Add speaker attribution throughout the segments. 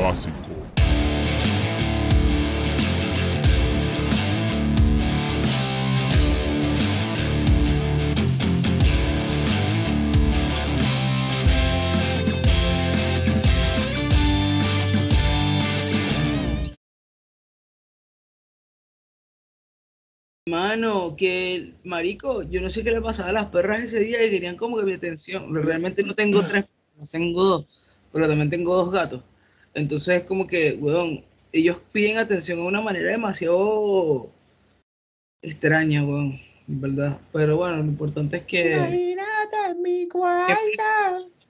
Speaker 1: básico.
Speaker 2: Mano, que marico, yo no sé qué le pasaba a las perras ese día y querían como que mi atención. Realmente no tengo tres, tengo dos, pero también tengo dos gatos. Entonces es como que, weón, ellos piden atención de una manera demasiado extraña, weón, verdad. Pero bueno, lo importante es que...
Speaker 3: Imagínate mi cuarto.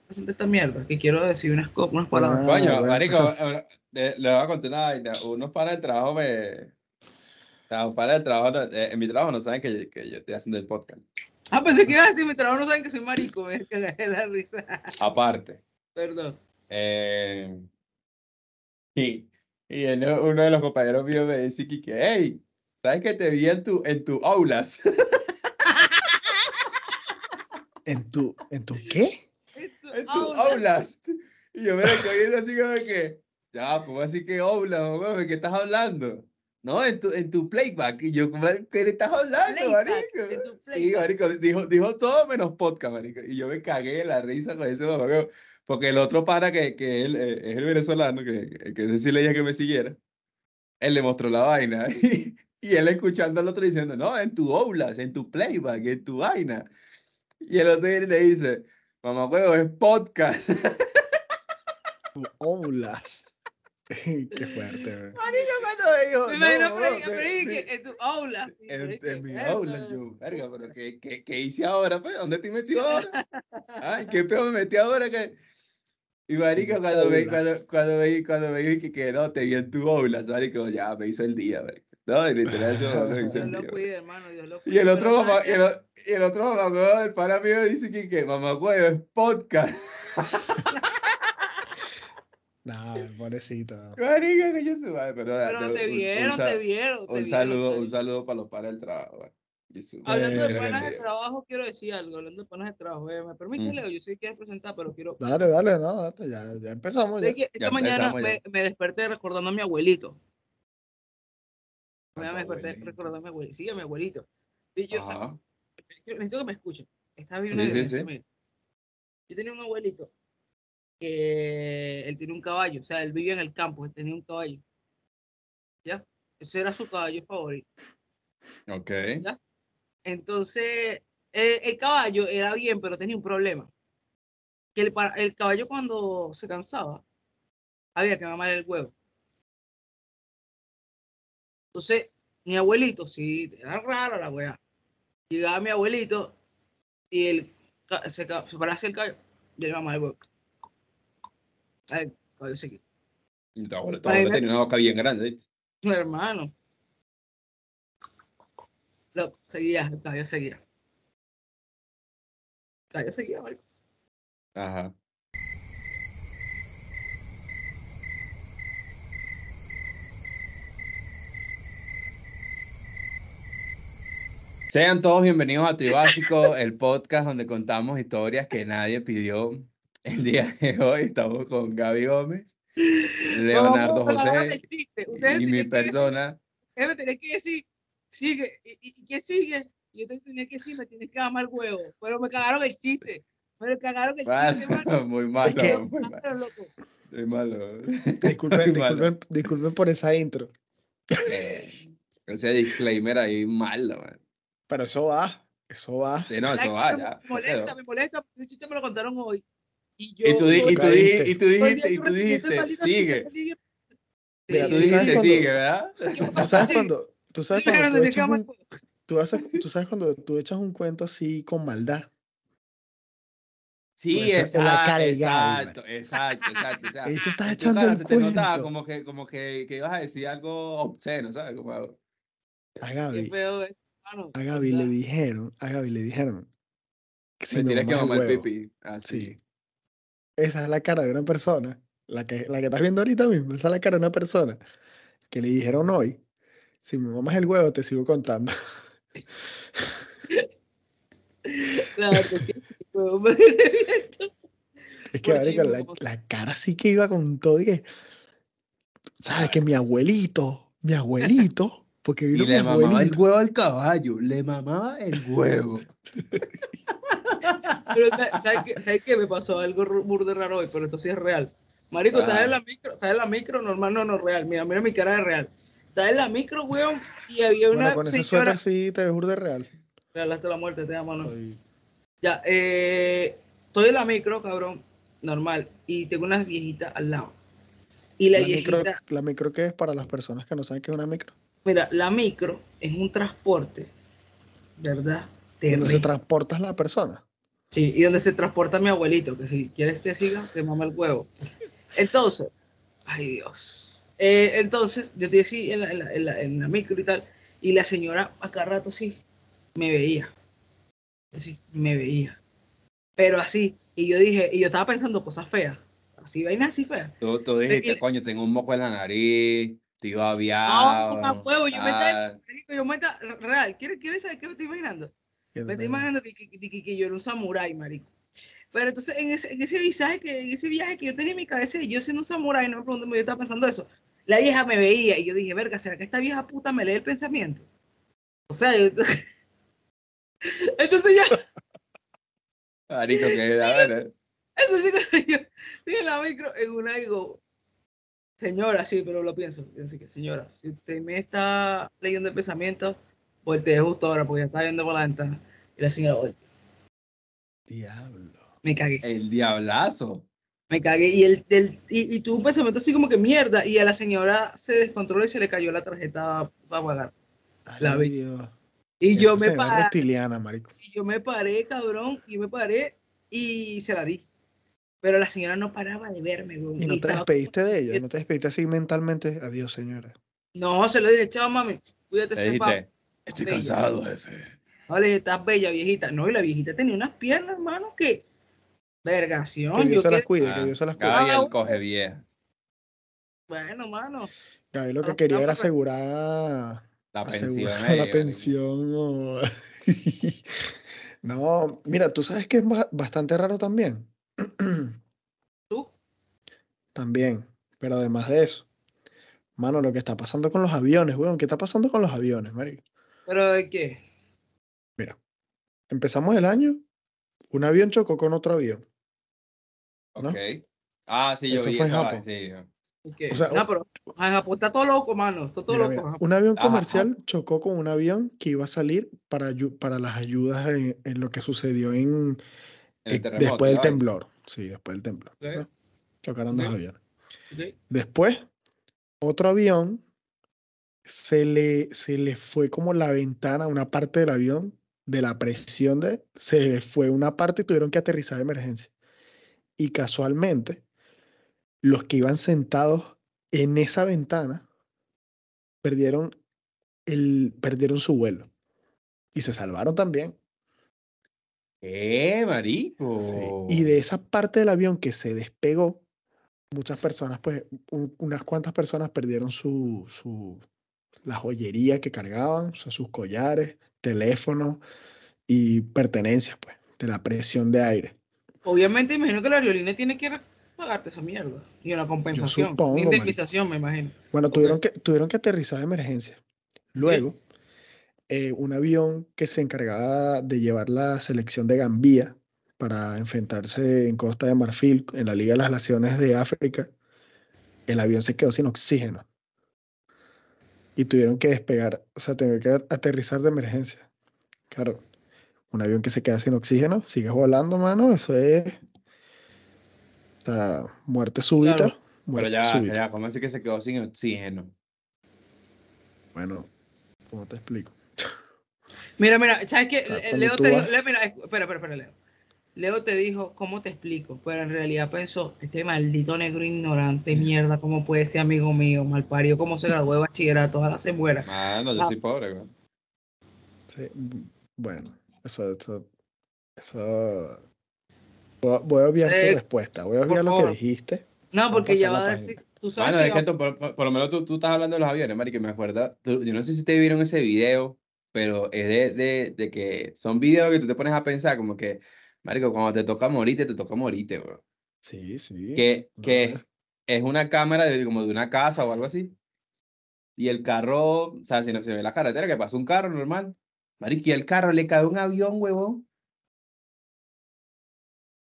Speaker 2: esta mierda, que quiero decir unas, unas palabras.
Speaker 3: Ah,
Speaker 4: Coño, marico,
Speaker 3: pues,
Speaker 4: ahora, eh, le voy a contar una vaina. Unos para el trabajo me... Para el trabajo, no- eh, en mi trabajo no saben que, que yo estoy haciendo el podcast.
Speaker 2: Ah, pensé que iba a decir, mi trabajo no saben que soy marico, me cagué de la risa.
Speaker 4: Aparte.
Speaker 2: Perdón.
Speaker 4: Eh, y y uno, uno de los compañeros míos me dice que, que, hey, ¿sabes que te vi en tu, en tu aulas?
Speaker 3: ¿En tu, ¿En tu qué?
Speaker 4: En tu
Speaker 2: aula.
Speaker 4: aulas. Y yo me quedé viendo así como que, ya, ¿cómo así que aulas, mamá? ¿De qué estás hablando? No, en tu, en tu playback. Y yo, ¿cómo- ¿qué le estás hablando,
Speaker 2: Playback,
Speaker 4: marico?
Speaker 2: en tu
Speaker 4: Sí, marico, dijo, dijo todo menos podcast, marico. Y yo me cagué de la risa con ese mamá, porque el otro para que, que él, eh, es el venezolano, que, que le dije que me siguiera, él le mostró la vaina. Y, y él escuchando al otro diciendo, no, en tu aulas, en tu playback, en tu vaina. Y el otro viene y le dice, mamá huevo, es podcast.
Speaker 3: Tu Oulas. Qué fuerte, güey.
Speaker 4: Marico, cuando dijo,
Speaker 2: Me
Speaker 4: no,
Speaker 2: imagino
Speaker 4: huevón,
Speaker 2: Freddy-
Speaker 4: me-
Speaker 2: Freddy
Speaker 4: me-
Speaker 2: que en tu aula. Y
Speaker 4: En, en mi aulas, yo, verga, pero ¿qué, qué, qué hice ahora, pues? ¿Dónde estoy metido ahora? Ay, qué peor me metí ahora que... Y marico, cuando me, cuando, cuando me, cuando me dije que, que no, te vi en tu aulas, marico, ya, me hizo el día, marico. No, y literal, eso me hizo
Speaker 2: Dios
Speaker 4: el
Speaker 2: lo cuide, hermano, Dios lo
Speaker 4: Y
Speaker 2: cuide.
Speaker 4: el otro mamá,
Speaker 2: ¿sabes
Speaker 4: y el, y el otro mamá, el pana mío dice que, que mamá huevo, es podcast.
Speaker 3: No, pobrecito.
Speaker 4: Marico, que yo se va, pero,
Speaker 2: Pero
Speaker 4: te-
Speaker 2: te
Speaker 4: un- un
Speaker 2: vieron, te vieron. te
Speaker 4: Un saludo, un saludo para los panas del trabajo.
Speaker 2: Hablando de panas de trabajo, quiero decir algo. Hablando de panas de trabajo, eh, me permite,
Speaker 4: Mm.
Speaker 2: Leo. Yo sé que quieres presentar, pero quiero.
Speaker 3: Dale, dale, no, dale, ya, ya empezamos. Ya.
Speaker 2: que esta
Speaker 4: Ya
Speaker 2: mañana
Speaker 4: empezamos
Speaker 2: me,
Speaker 4: ya.
Speaker 2: me desperté recordando a mi abuelito.
Speaker 4: A
Speaker 2: Me desperté
Speaker 4: abuelito.
Speaker 2: recordando a mi abuelito. Sí, a mi abuelito. Y yo, o sea,
Speaker 4: Ajá.
Speaker 2: yo necesito que me escuchen. Está bien
Speaker 4: Sí, sí, sí.
Speaker 2: Yo tenía un abuelito que él tenía un caballo, o sea, él vivía en el campo, él tenía un caballo. ¿Ya? Ese era su caballo favorito.
Speaker 4: Ok.
Speaker 2: Entonces, eh, el caballo era bien, pero tenía un problema. Que el, el caballo cuando se cansaba, había que mamar el huevo. Entonces, mi abuelito, sí, era raro la weá. Llegaba mi abuelito y él se, se paraba hacia el caballo y él mamaba el huevo. Ay, Para
Speaker 4: abuelo
Speaker 2: ir-
Speaker 4: tenía una boca bien grande.
Speaker 2: hermano. Lo, seguía, caballo seguía. Caballo seguía, marico.
Speaker 4: Ajá. Sean todos bienvenidos a Tribásico, el podcast donde contamos historias que nadie pidió. El día de hoy estamos con Gaby Gómez, Leonardo José
Speaker 2: chiste.
Speaker 4: Y mi persona.
Speaker 2: Ustedes me tienen que decir, sigue, ¿y, y- qué sigue? Yo te tenía que decir, me tienes que amar huevo. Pero me cagaron el chiste. Me cagaron el chiste,
Speaker 4: Bueno,
Speaker 2: mano.
Speaker 4: muy malo,
Speaker 3: que-
Speaker 4: muy malo.
Speaker 2: Loco.
Speaker 4: Muy malo.
Speaker 3: Disculpen,
Speaker 4: Muy malo.
Speaker 3: disculpen, disculpen por esa intro.
Speaker 4: Eh, ese disclaimer ahí malo, man.
Speaker 3: Pero eso va, eso va.
Speaker 4: Sí, no,
Speaker 2: ¿Sabes
Speaker 4: eso va,
Speaker 2: Me
Speaker 4: ya.
Speaker 2: molesta, me molesta, ese chiste me lo contaron hoy. Y yo.
Speaker 4: Y tú, di- y tú, y tú dijiste, y tú dijiste, sigue.
Speaker 2: sigue.
Speaker 3: Mira,
Speaker 4: Tú dijiste,
Speaker 3: cuando-
Speaker 4: sigue, ¿verdad?
Speaker 3: Tú sabes cuando, tú sabes cuando tú
Speaker 2: "Te
Speaker 3: echas un, tú, haces- tú sabes cuando tú echas un cuento así con maldad.
Speaker 4: Sí, exacto,
Speaker 3: cara
Speaker 4: exacto, exacto, exacto. O sea,
Speaker 3: De hecho, estás echando el
Speaker 4: se te notaba
Speaker 3: cuento.
Speaker 4: como que, como que, que ibas a decir algo obsceno, ¿sabes? Como,
Speaker 3: A Gaby,
Speaker 2: feo es, mano.
Speaker 3: a Gaby le dijeron, a Gaby le dijeron. que si
Speaker 4: me tienes que mamar el pipí. Así.
Speaker 3: Esa es la cara de una persona, la que, la que estás viendo ahorita mismo, esa es la cara de una persona que le dijeron hoy, si me mamas el huevo te sigo contando.
Speaker 2: Claro que sí, huevón, me-
Speaker 3: Es que la, la cara sí que iba con todo y que, ¿Sabes que mi abuelito, mi abuelito, porque
Speaker 4: Y
Speaker 3: vino mi
Speaker 4: le mamaba el huevo al caballo, le mamaba el huevo.
Speaker 2: Pero ¿sabes, qué, ¿sabes qué? Me pasó algo burde raro hoy, pero esto sí es real. Marico, estás
Speaker 4: Ah.
Speaker 2: en la micro, estás en la micro, normal, no, no, real. Mira, mira mi cara de real. Estás en la micro, weón, y había una
Speaker 3: Bueno, con ese
Speaker 2: señora...
Speaker 3: suéter sí te de real.
Speaker 2: Real hasta la muerte, te amo, ¿no?
Speaker 3: Soy-
Speaker 2: Ya, eh, estoy en la micro, cabrón, normal, y tengo una viejita al lado. Y la,
Speaker 3: La micro,
Speaker 2: viejita,
Speaker 3: la micro que es para las personas que no saben qué es una micro.
Speaker 2: mira, la micro es un transporte, ¿verdad?
Speaker 3: Donde se
Speaker 2: Terrestre.
Speaker 3: transporta la persona.
Speaker 2: Sí, y donde se transporta mi abuelito, que si quieres que siga, te mama el huevo. Entonces, ay Dios. Eh, entonces, yo estoy así en la, en, la, en, la, en la micro y tal, y la señora acá rato sí me veía. Así, me veía. Pero así, y yo dije, y yo estaba pensando cosas feas, así, vainas así feas.
Speaker 4: Tú, tú dijiste,
Speaker 2: Y-
Speaker 4: coño, tengo un moco en la nariz,
Speaker 2: No,
Speaker 4: babiado.
Speaker 2: a huevo, yo me estaba, yo me estaba, real, ¿quieres, ¿quieres saber qué me estoy imaginando? Me
Speaker 3: te-
Speaker 2: estoy imaginando que, que, que- que yo era un samurái, marico. Pero entonces, en ese, en ese visaje, que, en ese viaje que yo tenía en mi cabeza, yo siendo un samurái, no me pregunto, yo estaba pensando eso. La vieja me veía y yo dije, verga, ¿será que esta vieja puta me lee el pensamiento? O sea, yo- entonces ya,
Speaker 4: Marico, que da
Speaker 2: entonces cuando yo en la micro, en una digo, señora, sí, pero lo pienso. Así que, señora, si usted me está leyendo el pensamiento, voltee justo ahora, porque ya está viendo por la ventana. Y la señora.
Speaker 3: Diablo.
Speaker 2: Me cagué.
Speaker 4: El diablazo.
Speaker 2: Me cagué. Y, el, del y, y tuve un pensamiento así como que mierda. Y a la señora se descontroló y se le cayó la tarjeta para pagar. La
Speaker 3: Ay. Dios.
Speaker 2: Y yo, me paré, y yo me paré, cabrón. Y yo me paré y se la di. Pero la señora no paraba de verme, weón,
Speaker 3: Y no te
Speaker 2: estaba-
Speaker 3: despediste de ella, no te despediste así mentalmente. Adiós, señora.
Speaker 2: No, se lo dije, chao, mami. Cuídate, sepa.
Speaker 4: Estoy
Speaker 2: Bella.
Speaker 4: cansado, jefe.
Speaker 2: No, le dije, estás bella, viejita. No, y la viejita tenía unas piernas, hermano, que. Vergación.
Speaker 3: Que
Speaker 2: yo
Speaker 3: Dios se las cuide, que
Speaker 4: Ah,
Speaker 3: Dios se las cuide.
Speaker 2: Ah,
Speaker 4: Gabriel
Speaker 2: bueno.
Speaker 4: coge vieja.
Speaker 2: Bueno, mano.
Speaker 3: Gaby lo que
Speaker 2: Ah,
Speaker 3: quería
Speaker 2: no,
Speaker 3: era asegurar,
Speaker 4: La pensión.
Speaker 3: asegurar la pensión. o- no, mira, tú sabes que es ba- bastante raro también.
Speaker 2: ¿Tú?
Speaker 3: También, pero además de eso, mano, lo que está pasando con los aviones, weón, ¿qué está pasando con los aviones, marico?
Speaker 2: ¿Pero de qué?
Speaker 3: Empezamos el año, un avión chocó con otro avión. ¿no?
Speaker 4: Ok. Ah, sí, yo
Speaker 3: Eso
Speaker 4: vi
Speaker 3: fue en
Speaker 4: esa
Speaker 3: Japón.
Speaker 4: sí.
Speaker 2: ¿De qué?
Speaker 3: O sea,
Speaker 2: no, pero en Japón está todo loco, mano. Está todo
Speaker 3: Mira,
Speaker 2: loco.
Speaker 3: mira,
Speaker 2: Japón.
Speaker 3: un avión
Speaker 4: Ajá,
Speaker 3: comercial chocó con un avión que iba a salir para, para las ayudas en, en lo que sucedió en,
Speaker 4: En el
Speaker 3: eh, después del temblor. Sí, después del temblor. Chocaron dos aviones. Después, otro avión se le, se le fue como la ventana, una parte del avión, de la presión de, se le fue una parte y tuvieron que aterrizar de emergencia. Y casualmente, los que iban sentados en esa ventana perdieron, el, perdieron su vuelo. Y se salvaron también.
Speaker 4: ¡Eh, marico!
Speaker 3: Sí, Y de esa parte del avión que se despegó, muchas personas, pues, un- unas cuantas personas perdieron su, su, la joyería que cargaban, o sea, sus collares, teléfonos y pertenencias, pues, de la presión de aire.
Speaker 2: Obviamente, imagino que la aerolínea tiene que pagarte esa mierda. Y una compensación.
Speaker 3: supongo,
Speaker 2: indemnización, me imagino.
Speaker 3: Bueno, tuvieron, que, tuvieron que aterrizar de emergencia. Luego, eh, un avión que se encargaba de llevar la selección de Gambia para enfrentarse en Costa de Marfil en la Liga de las Naciones de África, el avión se quedó sin oxígeno. Y tuvieron que despegar, o sea, tuvieron que aterrizar de emergencia. Claro, un avión que se queda sin oxígeno, sigues volando, mano, eso es o sea, muerte súbita.
Speaker 2: Claro.
Speaker 4: Pero
Speaker 3: Muerte
Speaker 4: ya,
Speaker 3: súbita.
Speaker 4: ya, ¿cómo así que se quedó sin oxígeno?
Speaker 3: Bueno, ¿cómo te explico?
Speaker 2: Mira, mira, ¿sabes qué?
Speaker 3: O sea,
Speaker 2: Le-
Speaker 3: cuando
Speaker 2: Leo te dijo,
Speaker 3: vas-
Speaker 2: Leo, mira, espera, espera, espera, Leo. Leo te dijo, ¿cómo te explico? Pero en realidad pensó, este maldito negro ignorante, mierda, ¿cómo puede ser amigo mío? Malparido, ¿cómo se graduó de bachillerato? Ojalá se muera.
Speaker 4: Mano, yo
Speaker 2: Ah.
Speaker 4: soy pobre, güey.
Speaker 3: Sí, bueno, eso, eso, eso. Voy a, obviar tu respuesta, voy a obviar lo que dijiste.
Speaker 2: No, porque ya va a decir,
Speaker 3: página.
Speaker 2: tú sabes
Speaker 4: Mano,
Speaker 2: que
Speaker 4: es que tú, por, por- por lo menos tú, tú estás hablando de los aviones, Mari, que me acuerda. tú- yo no sé si te vieron ese video, pero es de, de, de que son videos que tú te pones a pensar como que, Marico, cuando te toca morirte, te toca morirte, güey.
Speaker 3: Sí, sí.
Speaker 4: Que, que
Speaker 3: es-
Speaker 4: una cámara de, como de una casa o algo así. Y el carro, o sea, si no se ve la carretera, que pasa un carro normal. Marico, y el carro le cae un avión, huevón.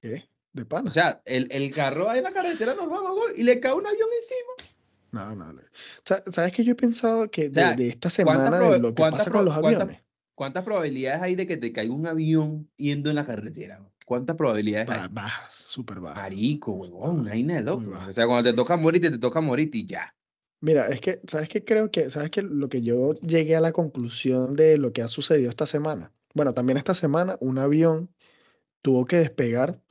Speaker 3: ¿Qué? ¿De pana?
Speaker 4: O sea, el, el carro va en la carretera normal, huevón, y le cae un avión encima.
Speaker 3: no, no. no. Sa- ¿Sabes que yo he pensado que de,
Speaker 4: sea,
Speaker 3: de esta
Speaker 4: ¿cuántas
Speaker 3: semana, de lo que pasa con los aviones?
Speaker 4: ¿Cuántas probabilidades hay de que te caiga un avión yendo en la carretera? ¿Cuántas probabilidades hay?
Speaker 3: Ba- Bajas, súper bajas.
Speaker 4: Marico, huevón, una vaina de loco.
Speaker 3: baja.
Speaker 4: O sea, cuando te toca morir, te toca morir y ya.
Speaker 3: Mira, es que, ¿sabes qué? Creo que, ¿sabes qué? Lo que yo llegué a la conclusión de lo que ha sucedido esta semana. Bueno, también esta semana un avión tuvo que despegar,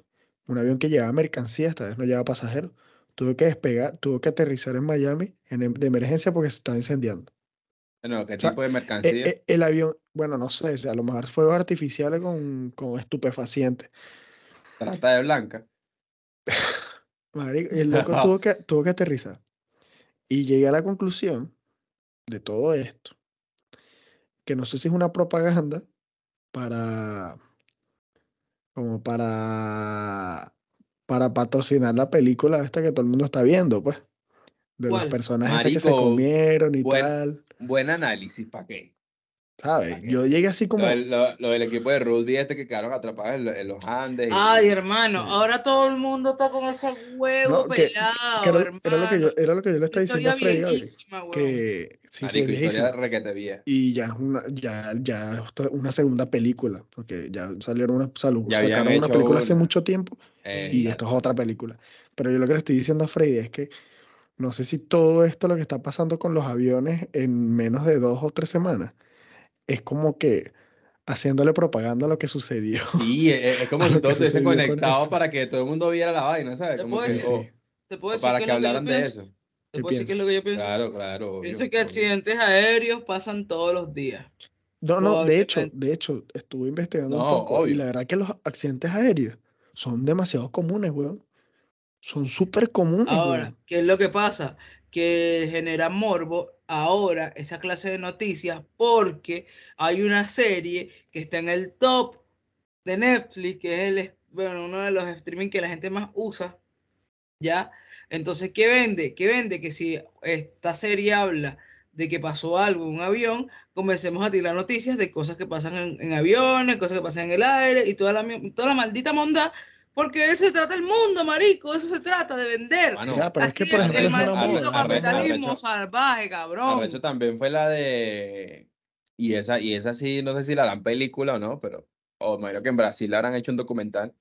Speaker 3: un avión que llevaba mercancía, esta vez no llevaba pasajeros, tuvo que despegar, tuvo que aterrizar en Miami en, em- de emergencia porque se estaba incendiando.
Speaker 4: Bueno, ¿qué
Speaker 3: sea,
Speaker 4: tipo de
Speaker 3: E-
Speaker 4: mercancía?
Speaker 3: e- el avión, bueno, no sé, a lo mejor fuegos artificiales con, con estupefacientes.
Speaker 4: Trata de blanca.
Speaker 3: Marico, y el loco tuvo que, tuvo que aterrizar. Y llegué a la conclusión de todo esto, que no sé si es una propaganda para, como para, para patrocinar la película esta que todo el mundo está viendo, pues, de los
Speaker 2: ¿Cuál?
Speaker 3: personajes estos que se comieron y
Speaker 4: buen-
Speaker 3: tal,
Speaker 4: Buen análisis, ¿para qué?
Speaker 3: Yo llegué así como,
Speaker 4: Lo, del- lo- lo del equipo de rugby este que quedaron atrapados en, lo- en los Andes. y-
Speaker 2: Ay, hermano,
Speaker 3: Sí.
Speaker 2: ahora todo el mundo está con ese huevo
Speaker 3: No, que-
Speaker 2: pelado,
Speaker 3: que era,
Speaker 2: hermano.
Speaker 3: era lo que yo, era lo que yo le estaba diciendo a Freddy que sí, sí,
Speaker 4: Marico, historia.
Speaker 3: Y ya es una, ya, ya una segunda película, porque ya salieron una, salu-
Speaker 4: Ya habían
Speaker 3: sacaron una película hace mucho tiempo
Speaker 4: Eh,
Speaker 3: y esto es otra película. Pero yo lo que le estoy diciendo a Freddy es que no sé si todo esto lo que está pasando con los aviones en menos de dos o tres semanas es como que haciéndole propaganda a lo que sucedió.
Speaker 4: Sí, es, es como si
Speaker 3: lo que
Speaker 4: todos estuviesen
Speaker 3: sucedió con
Speaker 4: conectados
Speaker 3: eso.
Speaker 4: para que todo el mundo viera la vaina, ¿sabes? Como
Speaker 2: decir-
Speaker 4: o-
Speaker 3: sí.
Speaker 2: ¿Te puedo decir
Speaker 4: para que hablaran de
Speaker 2: pienso?
Speaker 4: eso.
Speaker 2: ¿Te
Speaker 3: ¿Qué
Speaker 2: puedo decir qué es lo que yo pienso?
Speaker 4: Claro, claro. obvio,
Speaker 2: Pienso que
Speaker 4: obvio.
Speaker 2: accidentes aéreos pasan todos los días.
Speaker 3: No, no, de hecho, de hecho, estuve investigando un
Speaker 4: No,
Speaker 3: poco y la verdad que los accidentes aéreos son demasiado comunes, weón. Son súper comunes,
Speaker 2: Ahora,
Speaker 3: weón.
Speaker 2: ¿qué es lo que pasa? Que genera morbo ahora esa clase de noticias porque hay una serie que está en el top de Netflix, que es el, bueno, uno de los streaming que la gente más usa, ¿ya? Entonces, ¿qué vende? ¿Qué vende? Que si esta serie habla de que pasó algo en un avión, comencemos a tirar noticias de cosas que pasan en, en aviones, cosas que pasan en el aire y toda la, toda la maldita monda, porque de eso se trata el mundo, marico, de eso se trata, de vender.
Speaker 3: Ya, pero es
Speaker 2: Así
Speaker 3: que, por ejemplo,
Speaker 2: el
Speaker 4: arre-
Speaker 2: capitalismo
Speaker 4: arrecho-
Speaker 2: salvaje, cabrón.
Speaker 4: Arrecho también fue la de. Y esa, y esa sí, no sé si la harán película o no, pero. O me imagino que en Brasil habrán hecho un documental.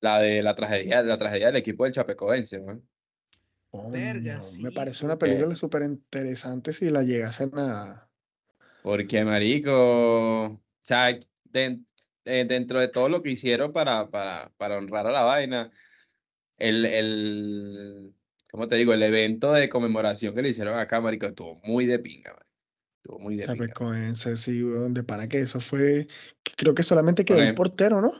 Speaker 4: La de la tragedia, la tragedia del equipo del Chapecoense, ¿no?
Speaker 2: Verga,
Speaker 3: Coño,
Speaker 2: sí,
Speaker 3: me parece una película súper interesante si la llegasen a...
Speaker 4: Porque, marico, o sea, eh, dentro de todo lo que hicieron para, para, para honrar a la vaina, el, el, ¿cómo te digo? El evento de conmemoración que le hicieron acá, marico, estuvo muy de pinga, marico. Estuvo muy de pinga.
Speaker 3: Chapecoense, sí, de para que eso fue... Creo que solamente quedó un portero, ¿no?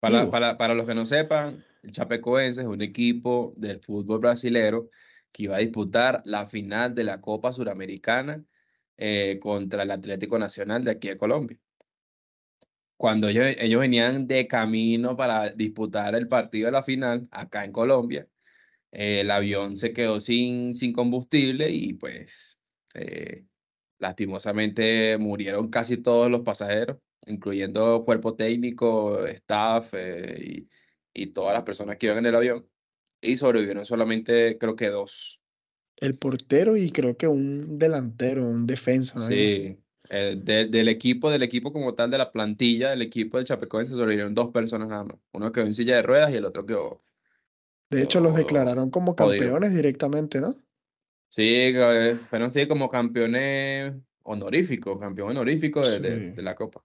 Speaker 4: Para, para, para los que no sepan, el Chapecoense es un equipo del fútbol brasilero que iba a disputar la final de la Copa Suramericana eh, contra el Atlético Nacional de aquí de Colombia. Cuando ellos, ellos venían de camino para disputar el partido de la final acá en Colombia, eh, el avión se quedó sin, sin combustible y pues eh, lastimosamente murieron casi todos los pasajeros, incluyendo cuerpo técnico, staff eh, y, y todas las personas que iban en el avión. Y sobrevivieron solamente creo que dos.
Speaker 3: El portero y creo que un delantero, un defensa, ¿no?
Speaker 4: Sí, eh, de- del equipo, del equipo como tal, de la plantilla del equipo del Chapecoense sobrevivieron dos personas nada más. Uno quedó en silla de ruedas y el otro quedó.
Speaker 3: De hecho, los
Speaker 4: quedó
Speaker 3: declararon como campeones directamente, ¿no?
Speaker 4: Sí, fueron así como campeones honoríficos, campeón honorífico de, de-
Speaker 3: Sí.
Speaker 4: de la Copa.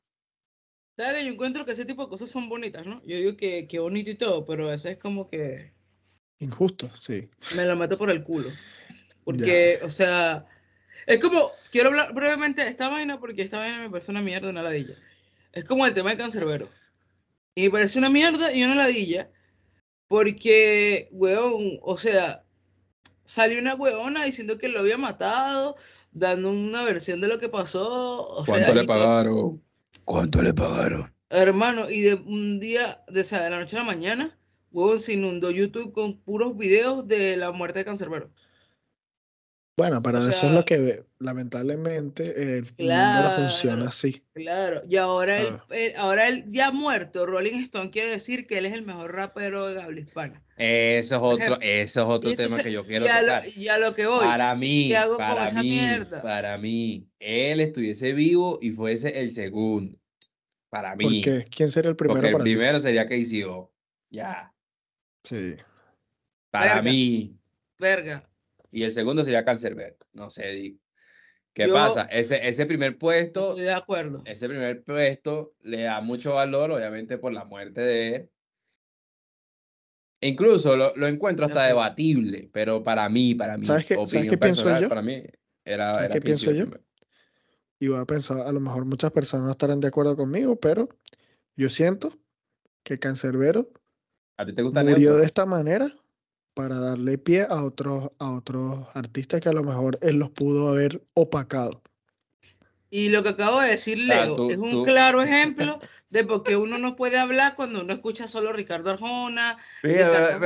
Speaker 2: ¿Sabes que Yo encuentro que ese tipo de cosas son bonitas, ¿no? Yo digo que, que bonito y todo, pero ese es como que
Speaker 3: Injusto, sí.
Speaker 2: me lo meto por el culo. Porque, o sea, es como, quiero hablar brevemente de esta vaina porque esta vaina me parece una mierda, una ladilla. Es como el tema del cancerbero. Y me parece una mierda y una ladilla porque, weón, o sea, salió una weona diciendo que lo había matado, dando una versión de lo que pasó. O
Speaker 4: ¿Cuánto
Speaker 2: sea,
Speaker 4: le pagaron? ¿Cuánto le pagaron?
Speaker 2: Hermano, y de un día, de, de la noche a la mañana, huevón, se inundó YouTube con puros videos de la muerte de Cancerbero.
Speaker 3: Bueno, pero
Speaker 2: O
Speaker 3: eso es lo que lamentablemente el mundo no
Speaker 2: Claro.
Speaker 3: funciona así.
Speaker 2: Claro, y ahora él,
Speaker 3: Ah.
Speaker 2: eh, ahora él ya muerto, Rolling Stone quiere decir que él es el mejor rapero de habla hispana.
Speaker 4: Eso es otro, eso es otro tema que yo quiero
Speaker 2: y a lo-
Speaker 4: tocar.
Speaker 2: y a lo que voy.
Speaker 4: Para mí,
Speaker 2: ¿qué hago con
Speaker 4: para mí, para mí, él estuviese vivo y fuese el segundo. Para
Speaker 3: ¿Por
Speaker 4: mí.
Speaker 3: qué? ¿Quién sería el primero
Speaker 4: Porque el
Speaker 3: para ti?
Speaker 4: primero sería KCO. Ya.
Speaker 3: Sí.
Speaker 4: Para
Speaker 2: Verga.
Speaker 4: mí.
Speaker 2: Verga.
Speaker 4: Y el segundo sería Cancerbero. No sé, digo. ¿Qué
Speaker 2: Yo-
Speaker 4: pasa? Ese, ese primer puesto,
Speaker 2: Estoy de acuerdo.
Speaker 4: ese primer puesto le da mucho valor, obviamente, por la muerte de él. Incluso lo, lo encuentro hasta debatible, pero para mí, para mí,
Speaker 3: ¿Sabes qué- sabes
Speaker 4: opinión
Speaker 3: qué pienso
Speaker 4: personal,
Speaker 3: yo?
Speaker 4: para mí era,
Speaker 3: ¿Sabes
Speaker 4: era
Speaker 3: qué pienso yo?
Speaker 4: primero.
Speaker 3: Y voy a pensar, a lo mejor muchas personas no estarán de acuerdo conmigo, pero yo siento que Cancerbero
Speaker 4: ¿A ti te gusta
Speaker 3: murió
Speaker 4: Neutro?
Speaker 3: de esta manera para darle pie a otros, a otros artistas que a lo mejor él los pudo haber opacado.
Speaker 2: Y lo que acabo de decir
Speaker 4: sea,
Speaker 2: Leo
Speaker 4: tú-
Speaker 2: es un
Speaker 4: tú-
Speaker 2: claro ejemplo de por qué uno no puede hablar cuando uno escucha solo Ricardo Arjona, Ricardo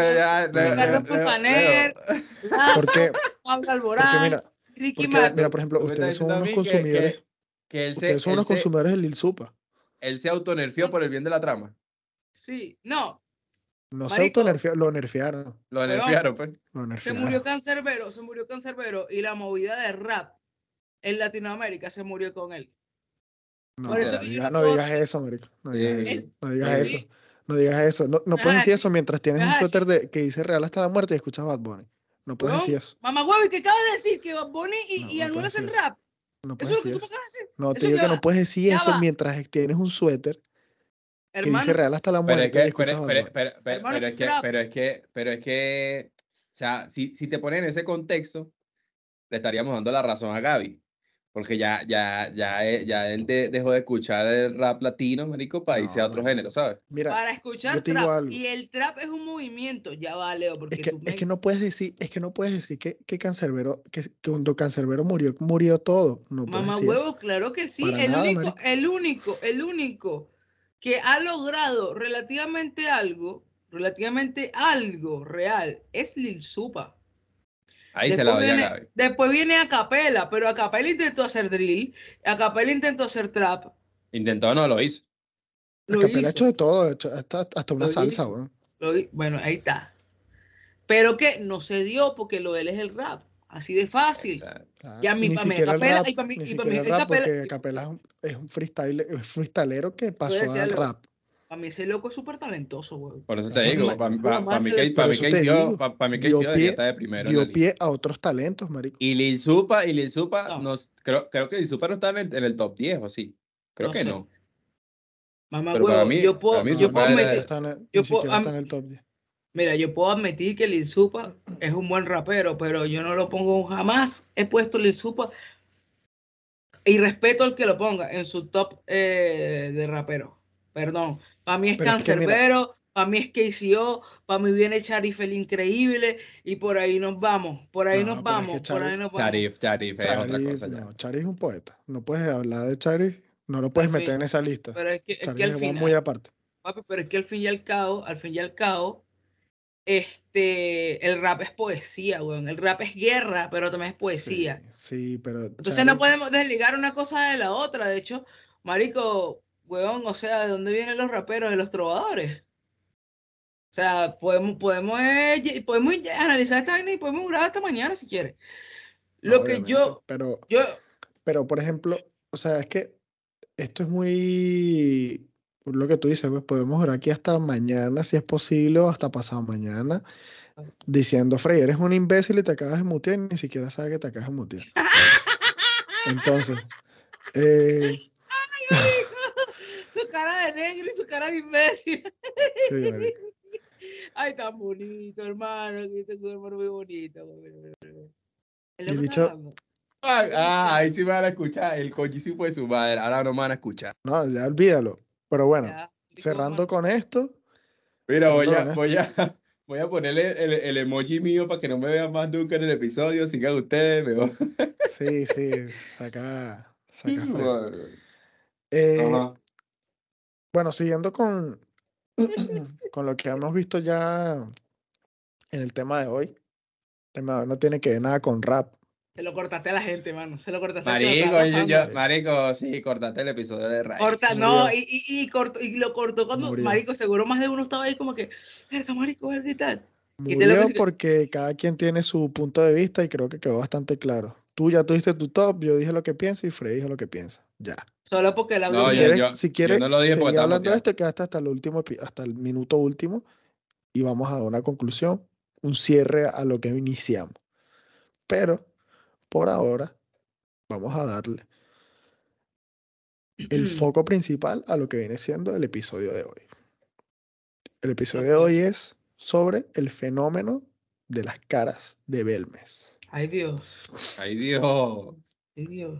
Speaker 2: Lazo,
Speaker 3: Porque,
Speaker 2: Pablo Alborán,
Speaker 3: mira,
Speaker 2: Ricky
Speaker 3: porque,
Speaker 2: Martin.
Speaker 3: mira, por ejemplo, ustedes son unos consumidores,
Speaker 4: que, que él se,
Speaker 3: ustedes son
Speaker 4: él
Speaker 3: unos
Speaker 4: se-
Speaker 3: consumidores de Lil Supa.
Speaker 4: él se autonerfió por el bien de la trama.
Speaker 2: Sí, no,
Speaker 3: No se
Speaker 2: Marico.
Speaker 3: autonerfiaron, lo nerfearon.
Speaker 4: Lo nerfearon, pues.
Speaker 3: Lo
Speaker 2: se
Speaker 3: nerfearon.
Speaker 2: murió Cancerbero, se murió Cancerbero y la movida de rap en Latinoamérica se murió con él.
Speaker 3: No,
Speaker 2: Por eso
Speaker 3: digas,
Speaker 2: no
Speaker 3: no digas eso, marico. No digas
Speaker 4: Sí.
Speaker 3: eso. No digas
Speaker 4: Sí.
Speaker 3: eso. No digas eso. No, no puedes decir eso mientras tienes un suéter de, que dice Real hasta la muerte y escuchas Bad Bunny. No puedes decir eso.
Speaker 2: Mamá huevo, ¿y qué acabas de decir? Que Bad Bunny y,
Speaker 3: No,
Speaker 2: y
Speaker 3: no
Speaker 2: Anuel
Speaker 3: puedes
Speaker 2: hacen
Speaker 3: decir eso.
Speaker 2: rap.
Speaker 3: No
Speaker 2: Eso
Speaker 3: puedes
Speaker 2: es lo que
Speaker 3: decir
Speaker 2: tú me
Speaker 3: eso.
Speaker 2: acabas de decir.
Speaker 3: No, te
Speaker 2: Eso
Speaker 3: digo que no puedes decir
Speaker 2: ya
Speaker 3: eso
Speaker 2: va.
Speaker 3: mientras tienes un suéter que
Speaker 2: Hermano,
Speaker 3: dice Real hasta la
Speaker 4: Pero es
Speaker 3: muerte
Speaker 4: que, pero,
Speaker 3: Bad
Speaker 4: pero,
Speaker 3: Bunny.
Speaker 4: pero, pero,
Speaker 2: Hermano,
Speaker 4: pero
Speaker 2: es
Speaker 4: es que, pero es que, pero es que, o sea, si, si te ponen en ese contexto, le estaríamos dando la razón a Gaby. Porque ya, ya, ya, él- ya él de- dejó de escuchar el rap latino, marico, para irse a
Speaker 3: No,
Speaker 4: otro género, ¿sabes?
Speaker 3: Mira,
Speaker 2: para escuchar
Speaker 3: yo te digo
Speaker 2: trap.
Speaker 3: algo.
Speaker 2: Y el trap es un movimiento. Ya va, Leo, porque
Speaker 3: es que,
Speaker 2: tú
Speaker 3: es
Speaker 2: me-
Speaker 3: que no puedes decir, es que no puedes decir que, que Cancerbero, que, que cuando Cancerbero murió, murió todo. No
Speaker 2: Mamá
Speaker 3: decir eso.
Speaker 2: huevo, claro que sí.
Speaker 3: Para
Speaker 2: El
Speaker 3: nada,
Speaker 2: único,
Speaker 3: marico.
Speaker 2: el único, el único que ha logrado relativamente algo, relativamente algo real, es Lil Supa.
Speaker 4: Ahí se la
Speaker 2: Después
Speaker 4: doy a
Speaker 2: viene,
Speaker 4: Gaby.
Speaker 2: después viene a Capela, pero a Capela intentó hacer drill, a Capela intentó hacer trap.
Speaker 4: Intentó, no lo hizo.
Speaker 2: Lo
Speaker 3: Capela ha hecho de todo, ha hecho hasta, hasta una
Speaker 2: Lo
Speaker 3: salsa.
Speaker 2: Lo hi- bueno, ahí está. Pero que no se dio porque lo de él es el rap. Así de fácil.
Speaker 3: Claro,
Speaker 2: Capela-
Speaker 3: rap,
Speaker 2: y pa' mí-
Speaker 3: ni siquiera
Speaker 2: mí
Speaker 3: el
Speaker 2: que
Speaker 3: rap,
Speaker 2: Capela-
Speaker 3: porque Capela es un, es un freestyle, es freestalero que pasó al
Speaker 2: algo.
Speaker 3: rap.
Speaker 2: Para mí ese loco es súper talentoso, güey.
Speaker 4: Por eso te digo, para mí, que- pa'
Speaker 3: Por
Speaker 4: mí
Speaker 3: dio
Speaker 4: debería
Speaker 3: pie-
Speaker 4: de primero
Speaker 3: Dio pie a otros talentos, marico.
Speaker 4: Y Lil Supa, y Lil Supa,
Speaker 2: No.
Speaker 4: nos, creo, creo que Lil Supa no está en el, en el top 10 o así. Creo
Speaker 2: No
Speaker 4: que
Speaker 2: sé.
Speaker 4: no.
Speaker 2: Mamá
Speaker 4: para mí-
Speaker 2: yo puedo,
Speaker 4: para
Speaker 2: yo puedo yo
Speaker 3: está
Speaker 2: am-
Speaker 3: en el top 10.
Speaker 2: Mira, yo puedo admitir que Lil Supa es un buen rapero, pero yo no lo pongo jamás. He puesto Lil Supa y respeto al que lo ponga en su top eh, de rapero. Perdón. Para mí es
Speaker 3: Pero es que mira-
Speaker 2: Cancerbero, para mí es KCO, para mí viene Charif el increíble y por ahí nos vamos, por ahí
Speaker 3: No,
Speaker 2: nos
Speaker 3: pero es que
Speaker 2: vamos, por ahí
Speaker 3: Charif-
Speaker 2: nos vamos.
Speaker 4: Charif, Charif es otra
Speaker 3: Charif,
Speaker 4: cosa ya.
Speaker 3: no, Charif es un poeta. No puedes hablar de Charif, no lo puedes
Speaker 2: Al
Speaker 3: meter
Speaker 2: fin.
Speaker 3: en esa lista.
Speaker 2: Pero es que, es que
Speaker 3: Charif
Speaker 2: al
Speaker 3: va
Speaker 2: final,
Speaker 3: muy aparte.
Speaker 2: Papi, pero es que al fin y al cabo, al fin y al cabo, este, el rap es poesía, weón. El rap es guerra, pero también es poesía.
Speaker 3: Sí, sí, pero.
Speaker 2: Entonces no podemos desligar una cosa de la otra. De hecho, marico, weón, o sea, ¿de dónde vienen los raperos y los trovadores? O sea, podemos, podemos, eh, podemos analizar esta vaina y podemos grabar hasta mañana si quieres. Lo que yo,
Speaker 3: Pero,
Speaker 2: yo,
Speaker 3: pero, por ejemplo, o sea, es que esto es muy. Lo que tú dices, pues podemos durar aquí hasta mañana, si es posible, o hasta pasado mañana, diciendo, Frey, eres un imbécil y te acabas de mutear, y ni siquiera sabes que te acabas de mutear. Entonces, eh,
Speaker 2: su cara de negro y su cara de imbécil.
Speaker 3: sí, marico.
Speaker 2: Ay, tan bonito, hermano. Que tengo un hermano muy bonito. El
Speaker 3: bicho-.
Speaker 4: Ah, ah, ahí sí me van a escuchar. El coñísimo de su madre. Ahora no me van a escuchar.
Speaker 3: no, ya olvídalo. Pero bueno,
Speaker 2: Ya,
Speaker 3: cerrando con esto,
Speaker 4: Mira, voy a, voy a, voy a ponerle el, el emoji mío para que no me vean más nunca en el episodio. Sigan ustedes, me voy.
Speaker 3: sí, sí, saca, saca.
Speaker 4: Madre.
Speaker 3: Eh. Bueno, siguiendo con con lo que hemos visto ya en el tema de hoy, el tema de hoy no tiene que ver nada con rap.
Speaker 2: Se lo cortaste a la gente, mano. Se lo cortaste a la
Speaker 4: Marico,
Speaker 2: gente.
Speaker 4: yo, yo- marico, sí, cortate el episodio de Ray.
Speaker 2: Corta, no, y, y, y, cortó, y lo cortó cuando,
Speaker 3: Murió.
Speaker 2: marico, seguro más de uno estaba ahí como que, verga, marico, verga y tal. Que
Speaker 3: Murió porque cada quien tiene su punto de vista y creo que quedó bastante claro. Tú ya tuviste tu top, yo dije lo que pienso y Freddy dijo lo que piensa. Ya.
Speaker 2: Solo porque audio...
Speaker 4: No,
Speaker 3: si
Speaker 4: yo-
Speaker 3: quieres,
Speaker 4: yo-
Speaker 3: si quieres
Speaker 4: no lo dije
Speaker 3: seguir hablando de esto, quedaste hasta el último, hasta el minuto último y vamos a una conclusión, un cierre a lo que iniciamos. Pero por ahora vamos a darle el foco principal a lo que viene siendo el episodio de hoy. El episodio de hoy es sobre el fenómeno de las caras de Belmes.
Speaker 2: Ay, Dios.
Speaker 4: Ay, Dios.
Speaker 2: Ay, Dios.